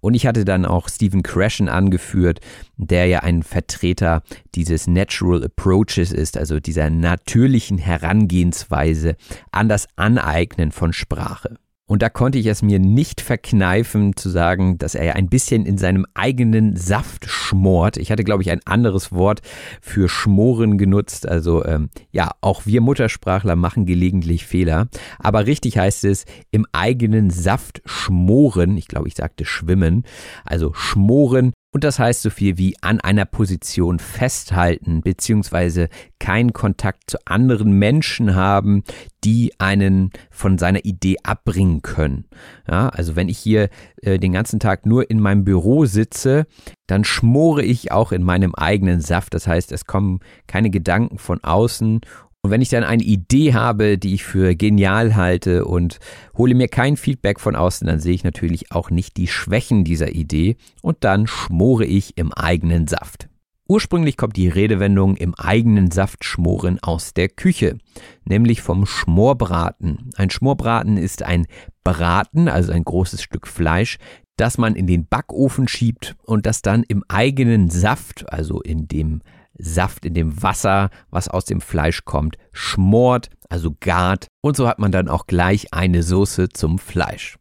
Speaker 3: Und ich hatte dann auch Stephen Krashen angeführt, der ja ein Vertreter dieses Natural Approaches ist, also dieser natürlichen Herangehensweise an das Aneignen von Sprache. Und da konnte ich es mir nicht verkneifen zu sagen, dass er ja ein bisschen in seinem eigenen Saft schmort. Ich hatte, glaube ich, ein anderes Wort für schmoren genutzt. Also ähm, ja, auch wir Muttersprachler machen gelegentlich Fehler. Aber richtig heißt es, im eigenen Saft schmoren. Ich glaube, ich sagte schwimmen. Also schmoren und das heißt so viel wie an einer Position festhalten, beziehungsweise keinen Kontakt zu anderen Menschen haben, die einen von seiner Idee abbringen können. Ja, also wenn ich hier äh, den ganzen Tag nur in meinem Büro sitze, dann schmore ich auch in meinem eigenen Saft. Das heißt, es kommen keine Gedanken von außen und wenn ich dann eine Idee habe, die ich für genial halte und hole mir kein Feedback von außen, dann sehe ich natürlich auch nicht die Schwächen dieser Idee und dann schmore ich im eigenen Saft. Ursprünglich kommt die Redewendung im eigenen Saft schmoren aus der Küche, nämlich vom Schmorbraten. Ein Schmorbraten ist ein Braten, also ein großes Stück Fleisch, das man in den Backofen schiebt und das dann im eigenen Saft, also in dem Saft in dem Wasser, was aus dem Fleisch kommt, schmort, also gart und so hat man dann auch gleich eine Soße zum Fleisch.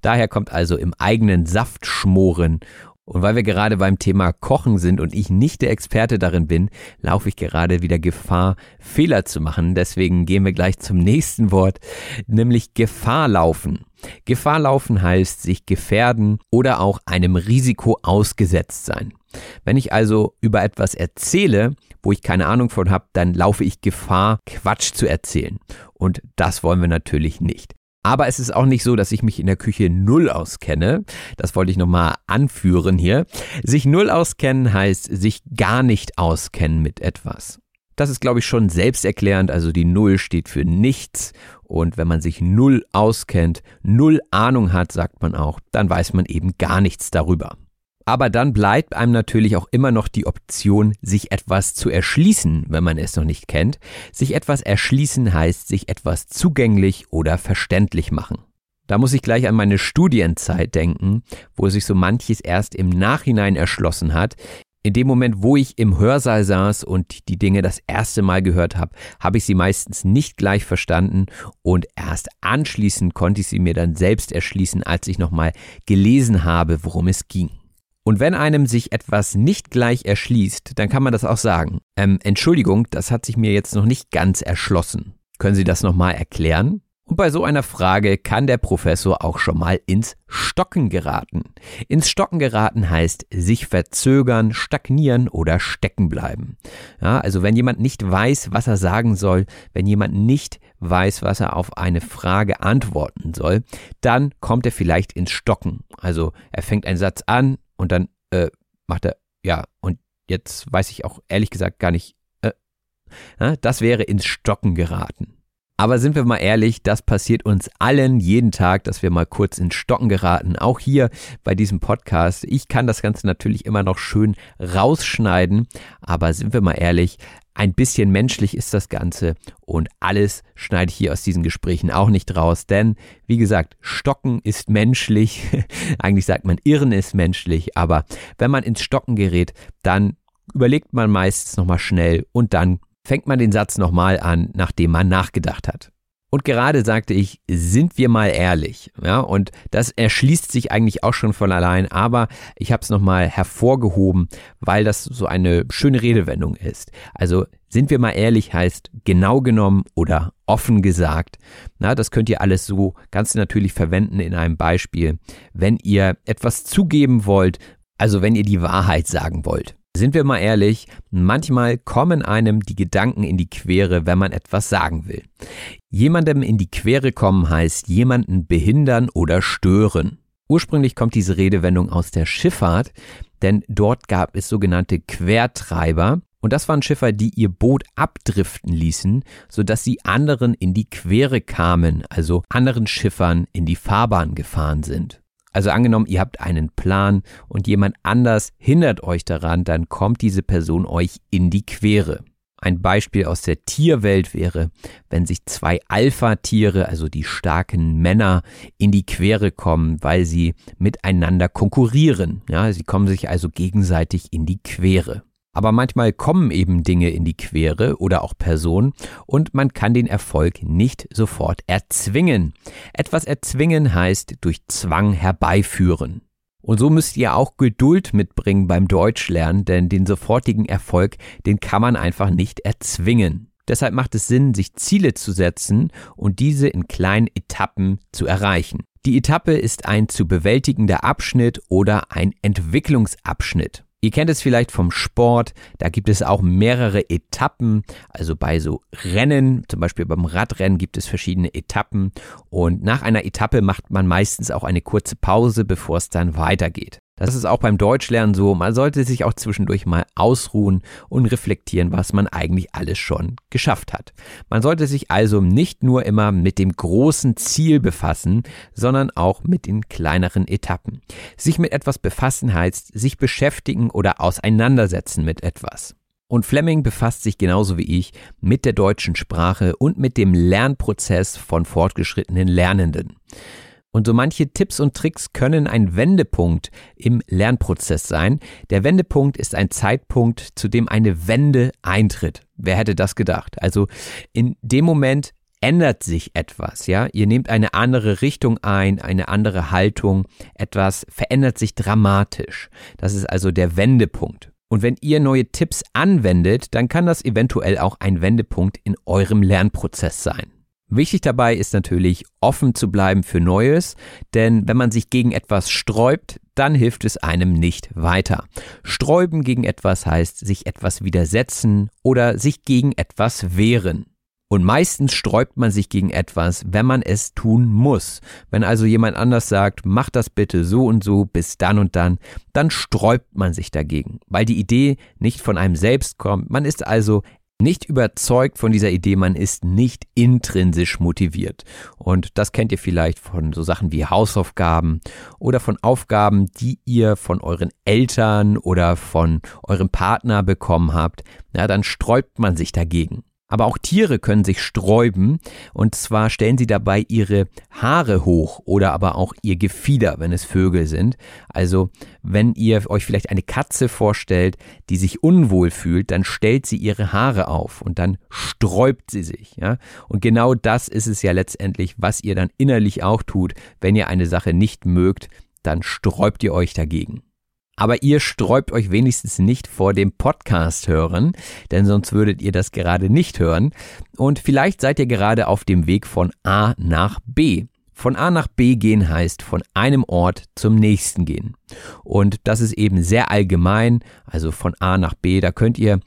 Speaker 3: Daher kommt also im eigenen Saft schmoren und weil wir gerade beim Thema Kochen sind und ich nicht der Experte darin bin, laufe ich gerade wieder Gefahr, Fehler zu machen. Deswegen gehen wir gleich zum nächsten Wort, nämlich Gefahr laufen. Gefahr laufen heißt sich gefährden oder auch einem Risiko ausgesetzt sein. Wenn ich also über etwas erzähle, wo ich keine Ahnung von habe, dann laufe ich Gefahr, Quatsch zu erzählen. Und das wollen wir natürlich nicht. Aber es ist auch nicht so, dass ich mich in der Küche null auskenne. Das wollte ich nochmal anführen hier. Sich null auskennen heißt sich gar nicht auskennen mit etwas. Das ist, glaube ich, schon selbsterklärend. Also die Null steht für nichts. Und wenn man sich null auskennt, null Ahnung hat, sagt man auch, dann weiß man eben gar nichts darüber. Aber dann bleibt einem natürlich auch immer noch die Option, sich etwas zu erschließen, wenn man es noch nicht kennt. Sich etwas erschließen heißt sich etwas zugänglich oder verständlich machen. Da muss ich gleich an meine Studienzeit denken, wo sich so manches erst im Nachhinein erschlossen hat. In dem Moment, wo ich im Hörsaal saß und die Dinge das erste Mal gehört habe, habe ich sie meistens nicht gleich verstanden und erst anschließend konnte ich sie mir dann selbst erschließen, als ich nochmal gelesen habe, worum es ging. Und wenn einem sich etwas nicht gleich erschließt, dann kann man das auch sagen. Ähm, Entschuldigung, das hat sich mir jetzt noch nicht ganz erschlossen. Können Sie das nochmal erklären? Und bei so einer Frage kann der Professor auch schon mal ins Stocken geraten. Ins Stocken geraten heißt sich verzögern, stagnieren oder stecken bleiben. Ja, also wenn jemand nicht weiß, was er sagen soll, wenn jemand nicht weiß, was er auf eine Frage antworten soll, dann kommt er vielleicht ins Stocken. Also er fängt einen Satz an und dann äh, macht er, ja, und jetzt weiß ich auch ehrlich gesagt gar nicht, äh, ja, das wäre ins Stocken geraten. Aber sind wir mal ehrlich, das passiert uns allen jeden Tag, dass wir mal kurz ins Stocken geraten. Auch hier bei diesem Podcast. Ich kann das Ganze natürlich immer noch schön rausschneiden. Aber sind wir mal ehrlich, ein bisschen menschlich ist das Ganze und alles schneide ich hier aus diesen Gesprächen auch nicht raus, denn wie gesagt, Stocken ist menschlich, eigentlich sagt man Irren ist menschlich, aber wenn man ins Stocken gerät, dann überlegt man meistens nochmal schnell und dann fängt man den Satz nochmal an, nachdem man nachgedacht hat. Und gerade sagte ich, sind wir mal ehrlich. Ja, und das erschließt sich eigentlich auch schon von allein, aber ich habe es nochmal hervorgehoben, weil das so eine schöne Redewendung ist. Also sind wir mal ehrlich heißt genau genommen oder offen gesagt. Na, das könnt ihr alles so ganz natürlich verwenden in einem Beispiel, wenn ihr etwas zugeben wollt, also wenn ihr die Wahrheit sagen wollt. Sind wir mal ehrlich, manchmal kommen einem die Gedanken in die Quere, wenn man etwas sagen will. Jemandem in die Quere kommen heißt jemanden behindern oder stören. Ursprünglich kommt diese Redewendung aus der Schifffahrt, denn dort gab es sogenannte Quertreiber, und das waren Schiffer, die ihr Boot abdriften ließen, sodass sie anderen in die Quere kamen, also anderen Schiffern in die Fahrbahn gefahren sind. Also angenommen, ihr habt einen Plan und jemand anders hindert euch daran, dann kommt diese Person euch in die Quere. Ein Beispiel aus der Tierwelt wäre, wenn sich zwei Alpha-Tiere, also die starken Männer, in die Quere kommen, weil sie miteinander konkurrieren. Ja, sie kommen sich also gegenseitig in die Quere. Aber manchmal kommen eben Dinge in die Quere oder auch Personen und man kann den Erfolg nicht sofort erzwingen. Etwas erzwingen heißt durch Zwang herbeiführen. Und so müsst ihr auch Geduld mitbringen beim Deutschlernen, denn den sofortigen Erfolg, den kann man einfach nicht erzwingen. Deshalb macht es Sinn, sich Ziele zu setzen und diese in kleinen Etappen zu erreichen. Die Etappe ist ein zu bewältigender Abschnitt oder ein Entwicklungsabschnitt. Ihr kennt es vielleicht vom Sport, da gibt es auch mehrere Etappen, also bei so Rennen, zum Beispiel beim Radrennen gibt es verschiedene Etappen und nach einer Etappe macht man meistens auch eine kurze Pause, bevor es dann weitergeht. Das ist auch beim Deutschlernen so. Man sollte sich auch zwischendurch mal ausruhen und reflektieren, was man eigentlich alles schon geschafft hat. Man sollte sich also nicht nur immer mit dem großen Ziel befassen, sondern auch mit den kleineren Etappen. Sich mit etwas befassen heißt sich beschäftigen oder auseinandersetzen mit etwas. Und Fleming befasst sich genauso wie ich mit der deutschen Sprache und mit dem Lernprozess von fortgeschrittenen Lernenden. Und so manche Tipps und Tricks können ein Wendepunkt im Lernprozess sein. Der Wendepunkt ist ein Zeitpunkt, zu dem eine Wende eintritt. Wer hätte das gedacht? Also in dem Moment ändert sich etwas, ja? Ihr nehmt eine andere Richtung ein, eine andere Haltung, etwas verändert sich dramatisch. Das ist also der Wendepunkt. Und wenn ihr neue Tipps anwendet, dann kann das eventuell auch ein Wendepunkt in eurem Lernprozess sein. Wichtig dabei ist natürlich, offen zu bleiben für Neues, denn wenn man sich gegen etwas sträubt, dann hilft es einem nicht weiter. Sträuben gegen etwas heißt sich etwas widersetzen oder sich gegen etwas wehren. Und meistens sträubt man sich gegen etwas, wenn man es tun muss. Wenn also jemand anders sagt, mach das bitte so und so bis dann und dann, dann sträubt man sich dagegen, weil die Idee nicht von einem selbst kommt. Man ist also nicht überzeugt von dieser Idee, man ist nicht intrinsisch motiviert. Und das kennt ihr vielleicht von so Sachen wie Hausaufgaben oder von Aufgaben, die ihr von euren Eltern oder von eurem Partner bekommen habt. Ja, dann sträubt man sich dagegen. Aber auch Tiere können sich sträuben und zwar stellen sie dabei ihre Haare hoch oder aber auch ihr Gefieder, wenn es Vögel sind. Also wenn ihr euch vielleicht eine Katze vorstellt, die sich unwohl fühlt, dann stellt sie ihre Haare auf und dann sträubt sie sich. Ja? Und genau das ist es ja letztendlich, was ihr dann innerlich auch tut, wenn ihr eine Sache nicht mögt, dann sträubt ihr euch dagegen. Aber ihr sträubt euch wenigstens nicht vor dem Podcast hören, denn sonst würdet ihr das gerade nicht hören. Und vielleicht seid ihr gerade auf dem Weg von A nach B. Von A nach B gehen heißt von einem Ort zum nächsten gehen. Und das ist eben sehr allgemein, also von A nach B, da könnt ihr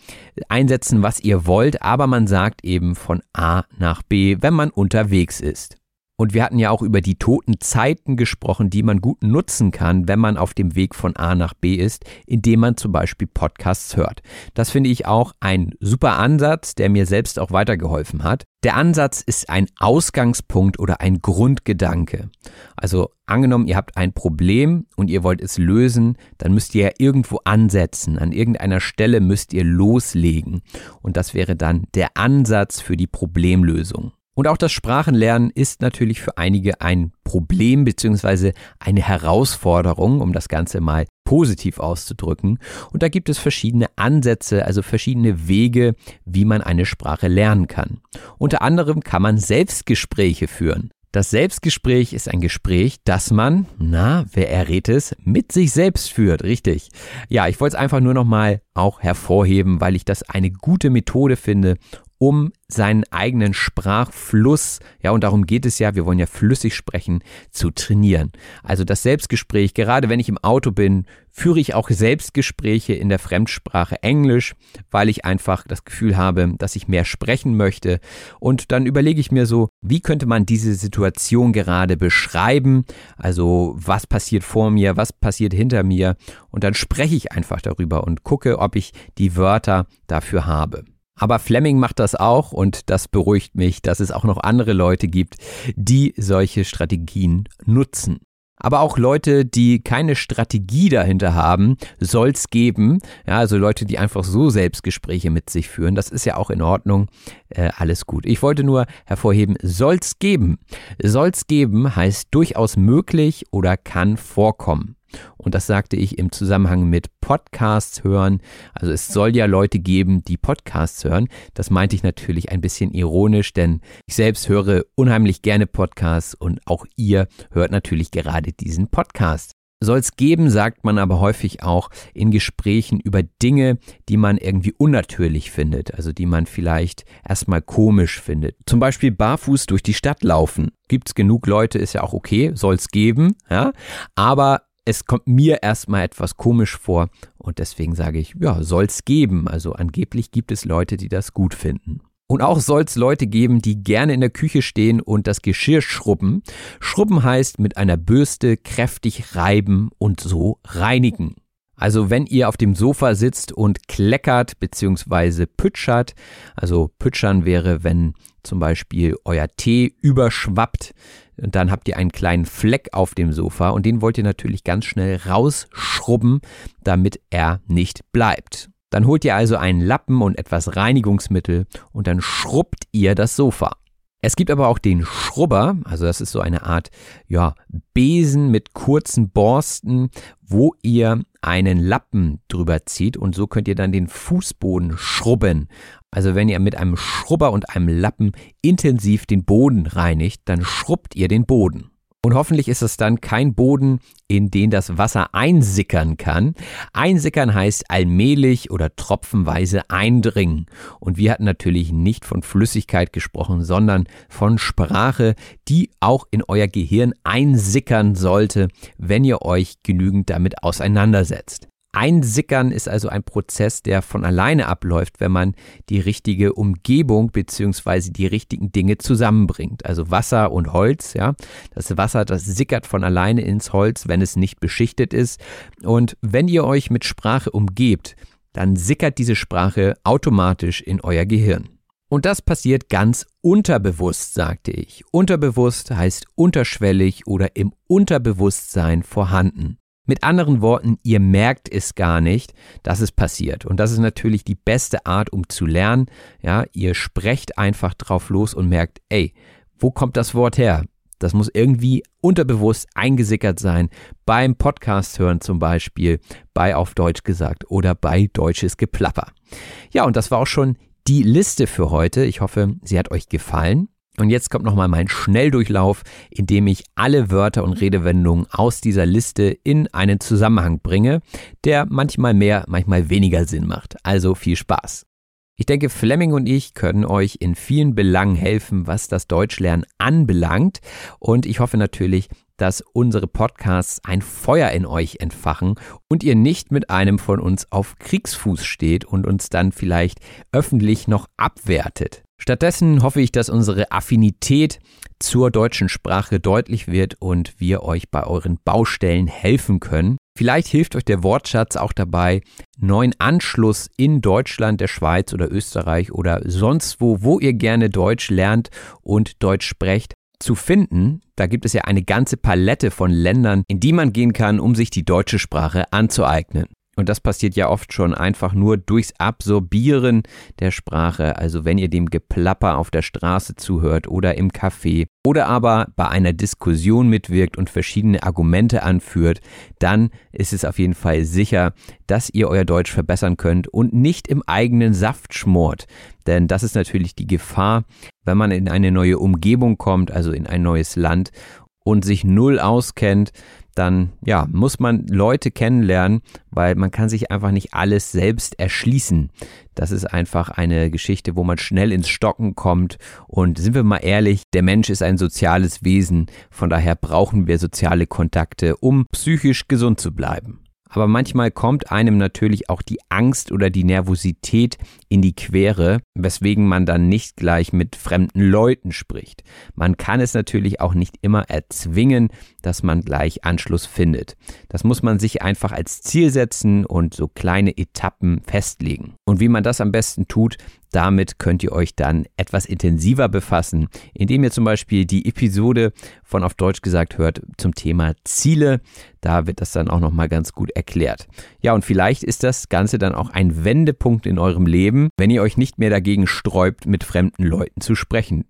Speaker 3: einsetzen, was ihr wollt, aber man sagt eben von A nach B, wenn man unterwegs ist. Und wir hatten ja auch über die toten Zeiten gesprochen, die man gut nutzen kann, wenn man auf dem Weg von A nach B ist, indem man zum Beispiel Podcasts hört. Das finde ich auch ein super Ansatz, der mir selbst auch weitergeholfen hat. Der Ansatz ist ein Ausgangspunkt oder ein Grundgedanke. Also angenommen, ihr habt ein Problem und ihr wollt es lösen, dann müsst ihr ja irgendwo ansetzen. An irgendeiner Stelle müsst ihr loslegen. Und das wäre dann der Ansatz für die Problemlösung. Und auch das Sprachenlernen ist natürlich für einige ein Problem beziehungsweise eine Herausforderung, um das Ganze mal positiv auszudrücken. Und da gibt es verschiedene Ansätze, also verschiedene Wege, wie man eine Sprache lernen kann. Unter anderem kann man Selbstgespräche führen. Das Selbstgespräch ist ein Gespräch, das man, na, wer errät es, mit sich selbst führt, richtig. Ja, ich wollte es einfach nur nochmal auch hervorheben, weil ich das eine gute Methode finde, um seinen eigenen Sprachfluss, ja, und darum geht es ja, wir wollen ja flüssig sprechen, zu trainieren. Also das Selbstgespräch, gerade wenn ich im Auto bin, führe ich auch Selbstgespräche in der Fremdsprache Englisch, weil ich einfach das Gefühl habe, dass ich mehr sprechen möchte. Und dann überlege ich mir so, wie könnte man diese Situation gerade beschreiben? Also was passiert vor mir, was passiert hinter mir? Und dann spreche ich einfach darüber und gucke, ob ich die Wörter dafür habe. Aber Fleming macht das auch und das beruhigt mich, dass es auch noch andere Leute gibt, die solche Strategien nutzen. Aber auch Leute, die keine Strategie dahinter haben, soll's geben. Ja, also Leute, die einfach so Selbstgespräche mit sich führen. Das ist ja auch in Ordnung. Äh, alles gut. Ich wollte nur hervorheben, soll's geben. Soll's geben heißt durchaus möglich oder kann vorkommen. Und das sagte ich im Zusammenhang mit Podcasts hören. Also es soll ja Leute geben, die Podcasts hören. Das meinte ich natürlich ein bisschen ironisch, denn ich selbst höre unheimlich gerne Podcasts und auch ihr hört natürlich gerade diesen Podcast. Soll es geben, sagt man aber häufig auch in Gesprächen über Dinge, die man irgendwie unnatürlich findet, also die man vielleicht erstmal komisch findet. Zum Beispiel barfuß durch die Stadt laufen. Gibt's genug Leute, ist ja auch okay, soll es geben, ja. Aber es kommt mir erstmal etwas komisch vor und deswegen sage ich, ja, soll's geben. Also angeblich gibt es Leute, die das gut finden. Und auch soll es Leute geben, die gerne in der Küche stehen und das Geschirr schrubben. Schrubben heißt mit einer Bürste kräftig reiben und so reinigen. Also wenn ihr auf dem Sofa sitzt und kleckert bzw. pütschert, also pütschern wäre, wenn zum Beispiel euer Tee überschwappt, dann habt ihr einen kleinen Fleck auf dem Sofa und den wollt ihr natürlich ganz schnell rausschrubben, damit er nicht bleibt. Dann holt ihr also einen Lappen und etwas Reinigungsmittel und dann schrubbt ihr das Sofa. Es gibt aber auch den Schrubber, also das ist so eine Art ja, Besen mit kurzen Borsten, wo ihr einen Lappen drüber zieht und so könnt ihr dann den Fußboden schrubben. Also wenn ihr mit einem Schrubber und einem Lappen intensiv den Boden reinigt, dann schrubbt ihr den Boden. Und hoffentlich ist es dann kein Boden, in den das Wasser einsickern kann. Einsickern heißt allmählich oder tropfenweise eindringen. Und wir hatten natürlich nicht von Flüssigkeit gesprochen, sondern von Sprache, die auch in euer Gehirn einsickern sollte, wenn ihr euch genügend damit auseinandersetzt. Einsickern ist also ein Prozess, der von alleine abläuft, wenn man die richtige Umgebung beziehungsweise die richtigen Dinge zusammenbringt. Also Wasser und Holz, ja. Das Wasser, das sickert von alleine ins Holz, wenn es nicht beschichtet ist. Und wenn ihr euch mit Sprache umgebt, dann sickert diese Sprache automatisch in euer Gehirn. Und das passiert ganz unterbewusst, sagte ich. Unterbewusst heißt unterschwellig oder im Unterbewusstsein vorhanden. Mit anderen Worten, ihr merkt es gar nicht, dass es passiert. Und das ist natürlich die beste Art, um zu lernen. Ja, ihr sprecht einfach drauf los und merkt, ey, wo kommt das Wort her? Das muss irgendwie unterbewusst eingesickert sein. Beim Podcast hören zum Beispiel, bei auf Deutsch gesagt oder bei deutsches Geplapper. Ja, und das war auch schon die Liste für heute. Ich hoffe, sie hat euch gefallen. Und jetzt kommt nochmal mein Schnelldurchlauf, in dem ich alle Wörter und Redewendungen aus dieser Liste in einen Zusammenhang bringe, der manchmal mehr, manchmal weniger Sinn macht. Also viel Spaß. Ich denke, Fleming und ich können euch in vielen Belangen helfen, was das Deutschlernen anbelangt. Und ich hoffe natürlich, dass unsere Podcasts ein Feuer in euch entfachen und ihr nicht mit einem von uns auf Kriegsfuß steht und uns dann vielleicht öffentlich noch abwertet. Stattdessen hoffe ich, dass unsere Affinität zur deutschen Sprache deutlich wird und wir euch bei euren Baustellen helfen können. Vielleicht hilft euch der Wortschatz auch dabei, neuen Anschluss in Deutschland, der Schweiz oder Österreich oder sonst wo, wo ihr gerne Deutsch lernt und Deutsch sprecht, zu finden. Da gibt es ja eine ganze Palette von Ländern, in die man gehen kann, um sich die deutsche Sprache anzueignen. Und das passiert ja oft schon einfach nur durchs Absorbieren der Sprache. Also wenn ihr dem Geplapper auf der Straße zuhört oder im Café oder aber bei einer Diskussion mitwirkt und verschiedene Argumente anführt, dann ist es auf jeden Fall sicher, dass ihr euer Deutsch verbessern könnt und nicht im eigenen Saft schmort. Denn das ist natürlich die Gefahr, wenn man in eine neue Umgebung kommt, also in ein neues Land und sich null auskennt, dann ja, muss man Leute kennenlernen, weil man kann sich einfach nicht alles selbst erschließen. Das ist einfach eine Geschichte, wo man schnell ins Stocken kommt. Und sind wir mal ehrlich, der Mensch ist ein soziales Wesen. Von daher brauchen wir soziale Kontakte, um psychisch gesund zu bleiben. Aber manchmal kommt einem natürlich auch die Angst oder die Nervosität in die Quere, weswegen man dann nicht gleich mit fremden Leuten spricht. Man kann es natürlich auch nicht immer erzwingen, dass man gleich Anschluss findet. Das muss man sich einfach als Ziel setzen und so kleine Etappen festlegen. Und wie man das am besten tut, damit könnt ihr euch dann etwas intensiver befassen, indem ihr zum Beispiel die Episode von auf Deutsch gesagt hört zum Thema Ziele. Da wird das dann auch nochmal ganz gut erklärt. Ja, und vielleicht ist das Ganze dann auch ein Wendepunkt in eurem Leben, wenn ihr euch nicht mehr dagegen sträubt, mit fremden Leuten zu sprechen.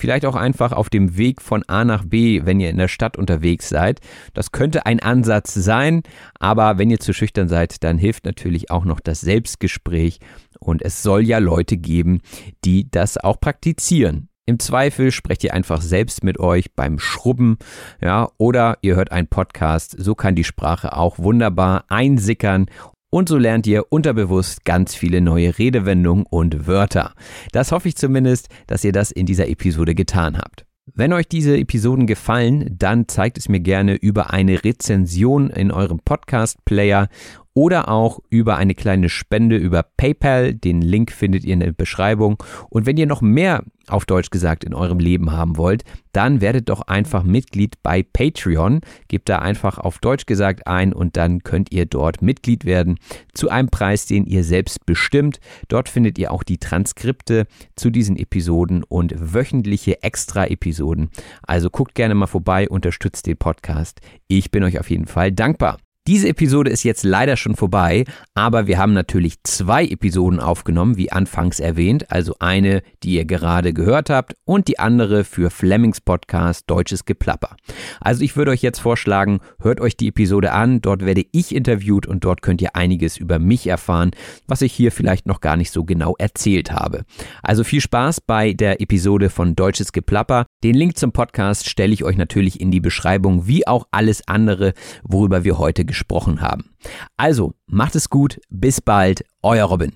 Speaker 3: Vielleicht auch einfach auf dem Weg von A nach B, wenn ihr in der Stadt unterwegs seid. Das könnte ein Ansatz sein, aber wenn ihr zu schüchtern seid, dann hilft natürlich auch noch das Selbstgespräch und es soll ja Leute geben, die das auch praktizieren. Im Zweifel sprecht ihr einfach selbst mit euch beim Schrubben, ja, oder ihr hört einen Podcast. So kann die Sprache auch wunderbar einsickern und so lernt ihr unterbewusst ganz viele neue Redewendungen und Wörter. Das hoffe ich zumindest, dass ihr das in dieser Episode getan habt. Wenn euch diese Episoden gefallen, dann zeigt es mir gerne über eine Rezension in eurem Podcast-Player oder auch über eine kleine Spende über PayPal. Den Link findet ihr in der Beschreibung. Und wenn ihr noch mehr auf Deutsch gesagt in eurem Leben haben wollt, dann werdet doch einfach Mitglied bei Patreon. Gebt da einfach auf Deutsch gesagt ein und dann könnt ihr dort Mitglied werden zu einem Preis, den ihr selbst bestimmt. Dort findet ihr auch die Transkripte zu diesen Episoden und wöchentliche Extra-Episoden. Also guckt gerne mal vorbei, unterstützt den Podcast. Ich bin euch auf jeden Fall dankbar. Diese Episode ist jetzt leider schon vorbei, aber wir haben natürlich zwei Episoden aufgenommen, wie anfangs erwähnt, also eine, die ihr gerade gehört habt und die andere für Flemings Podcast Deutsches Geplapper. Also ich würde euch jetzt vorschlagen, hört euch die Episode an, dort werde ich interviewt und dort könnt ihr einiges über mich erfahren, was ich hier vielleicht noch gar nicht so genau erzählt habe. Also viel Spaß bei der Episode von Deutsches Geplapper. Den Link zum Podcast stelle ich euch natürlich in die Beschreibung, wie auch alles andere, worüber wir heute gesprochen haben. Also, macht es gut, bis bald, euer Robin.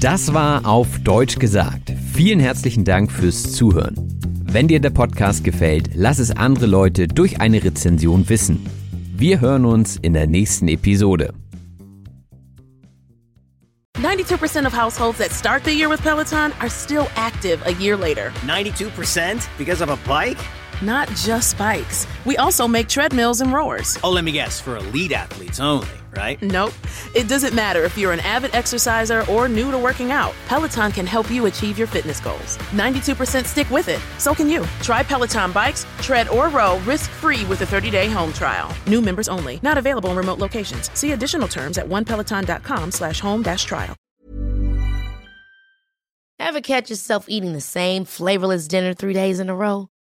Speaker 3: Das war auf Deutsch gesagt. Vielen herzlichen Dank fürs Zuhören. Wenn dir der Podcast gefällt, lass es andere Leute durch eine Rezension wissen. Wir hören uns in der nächsten Episode.
Speaker 5: 92% of households that start the year with Peloton are still active a year later.
Speaker 6: 92% because of a bike?
Speaker 5: Not just bikes. We also make treadmills and rowers.
Speaker 6: Oh, let me guess, for elite athletes only, right?
Speaker 5: Nope. It doesn't matter if you're an avid exerciser or new to working out. Peloton can help you achieve your fitness goals. 92% stick with it. So can you. Try Peloton bikes, tread, or row risk-free with a 30-day home trial. New members only. Not available in remote locations. See additional terms at onepeloton.com slash home dash trial.
Speaker 1: Ever catch yourself eating the same flavorless dinner three days in a row?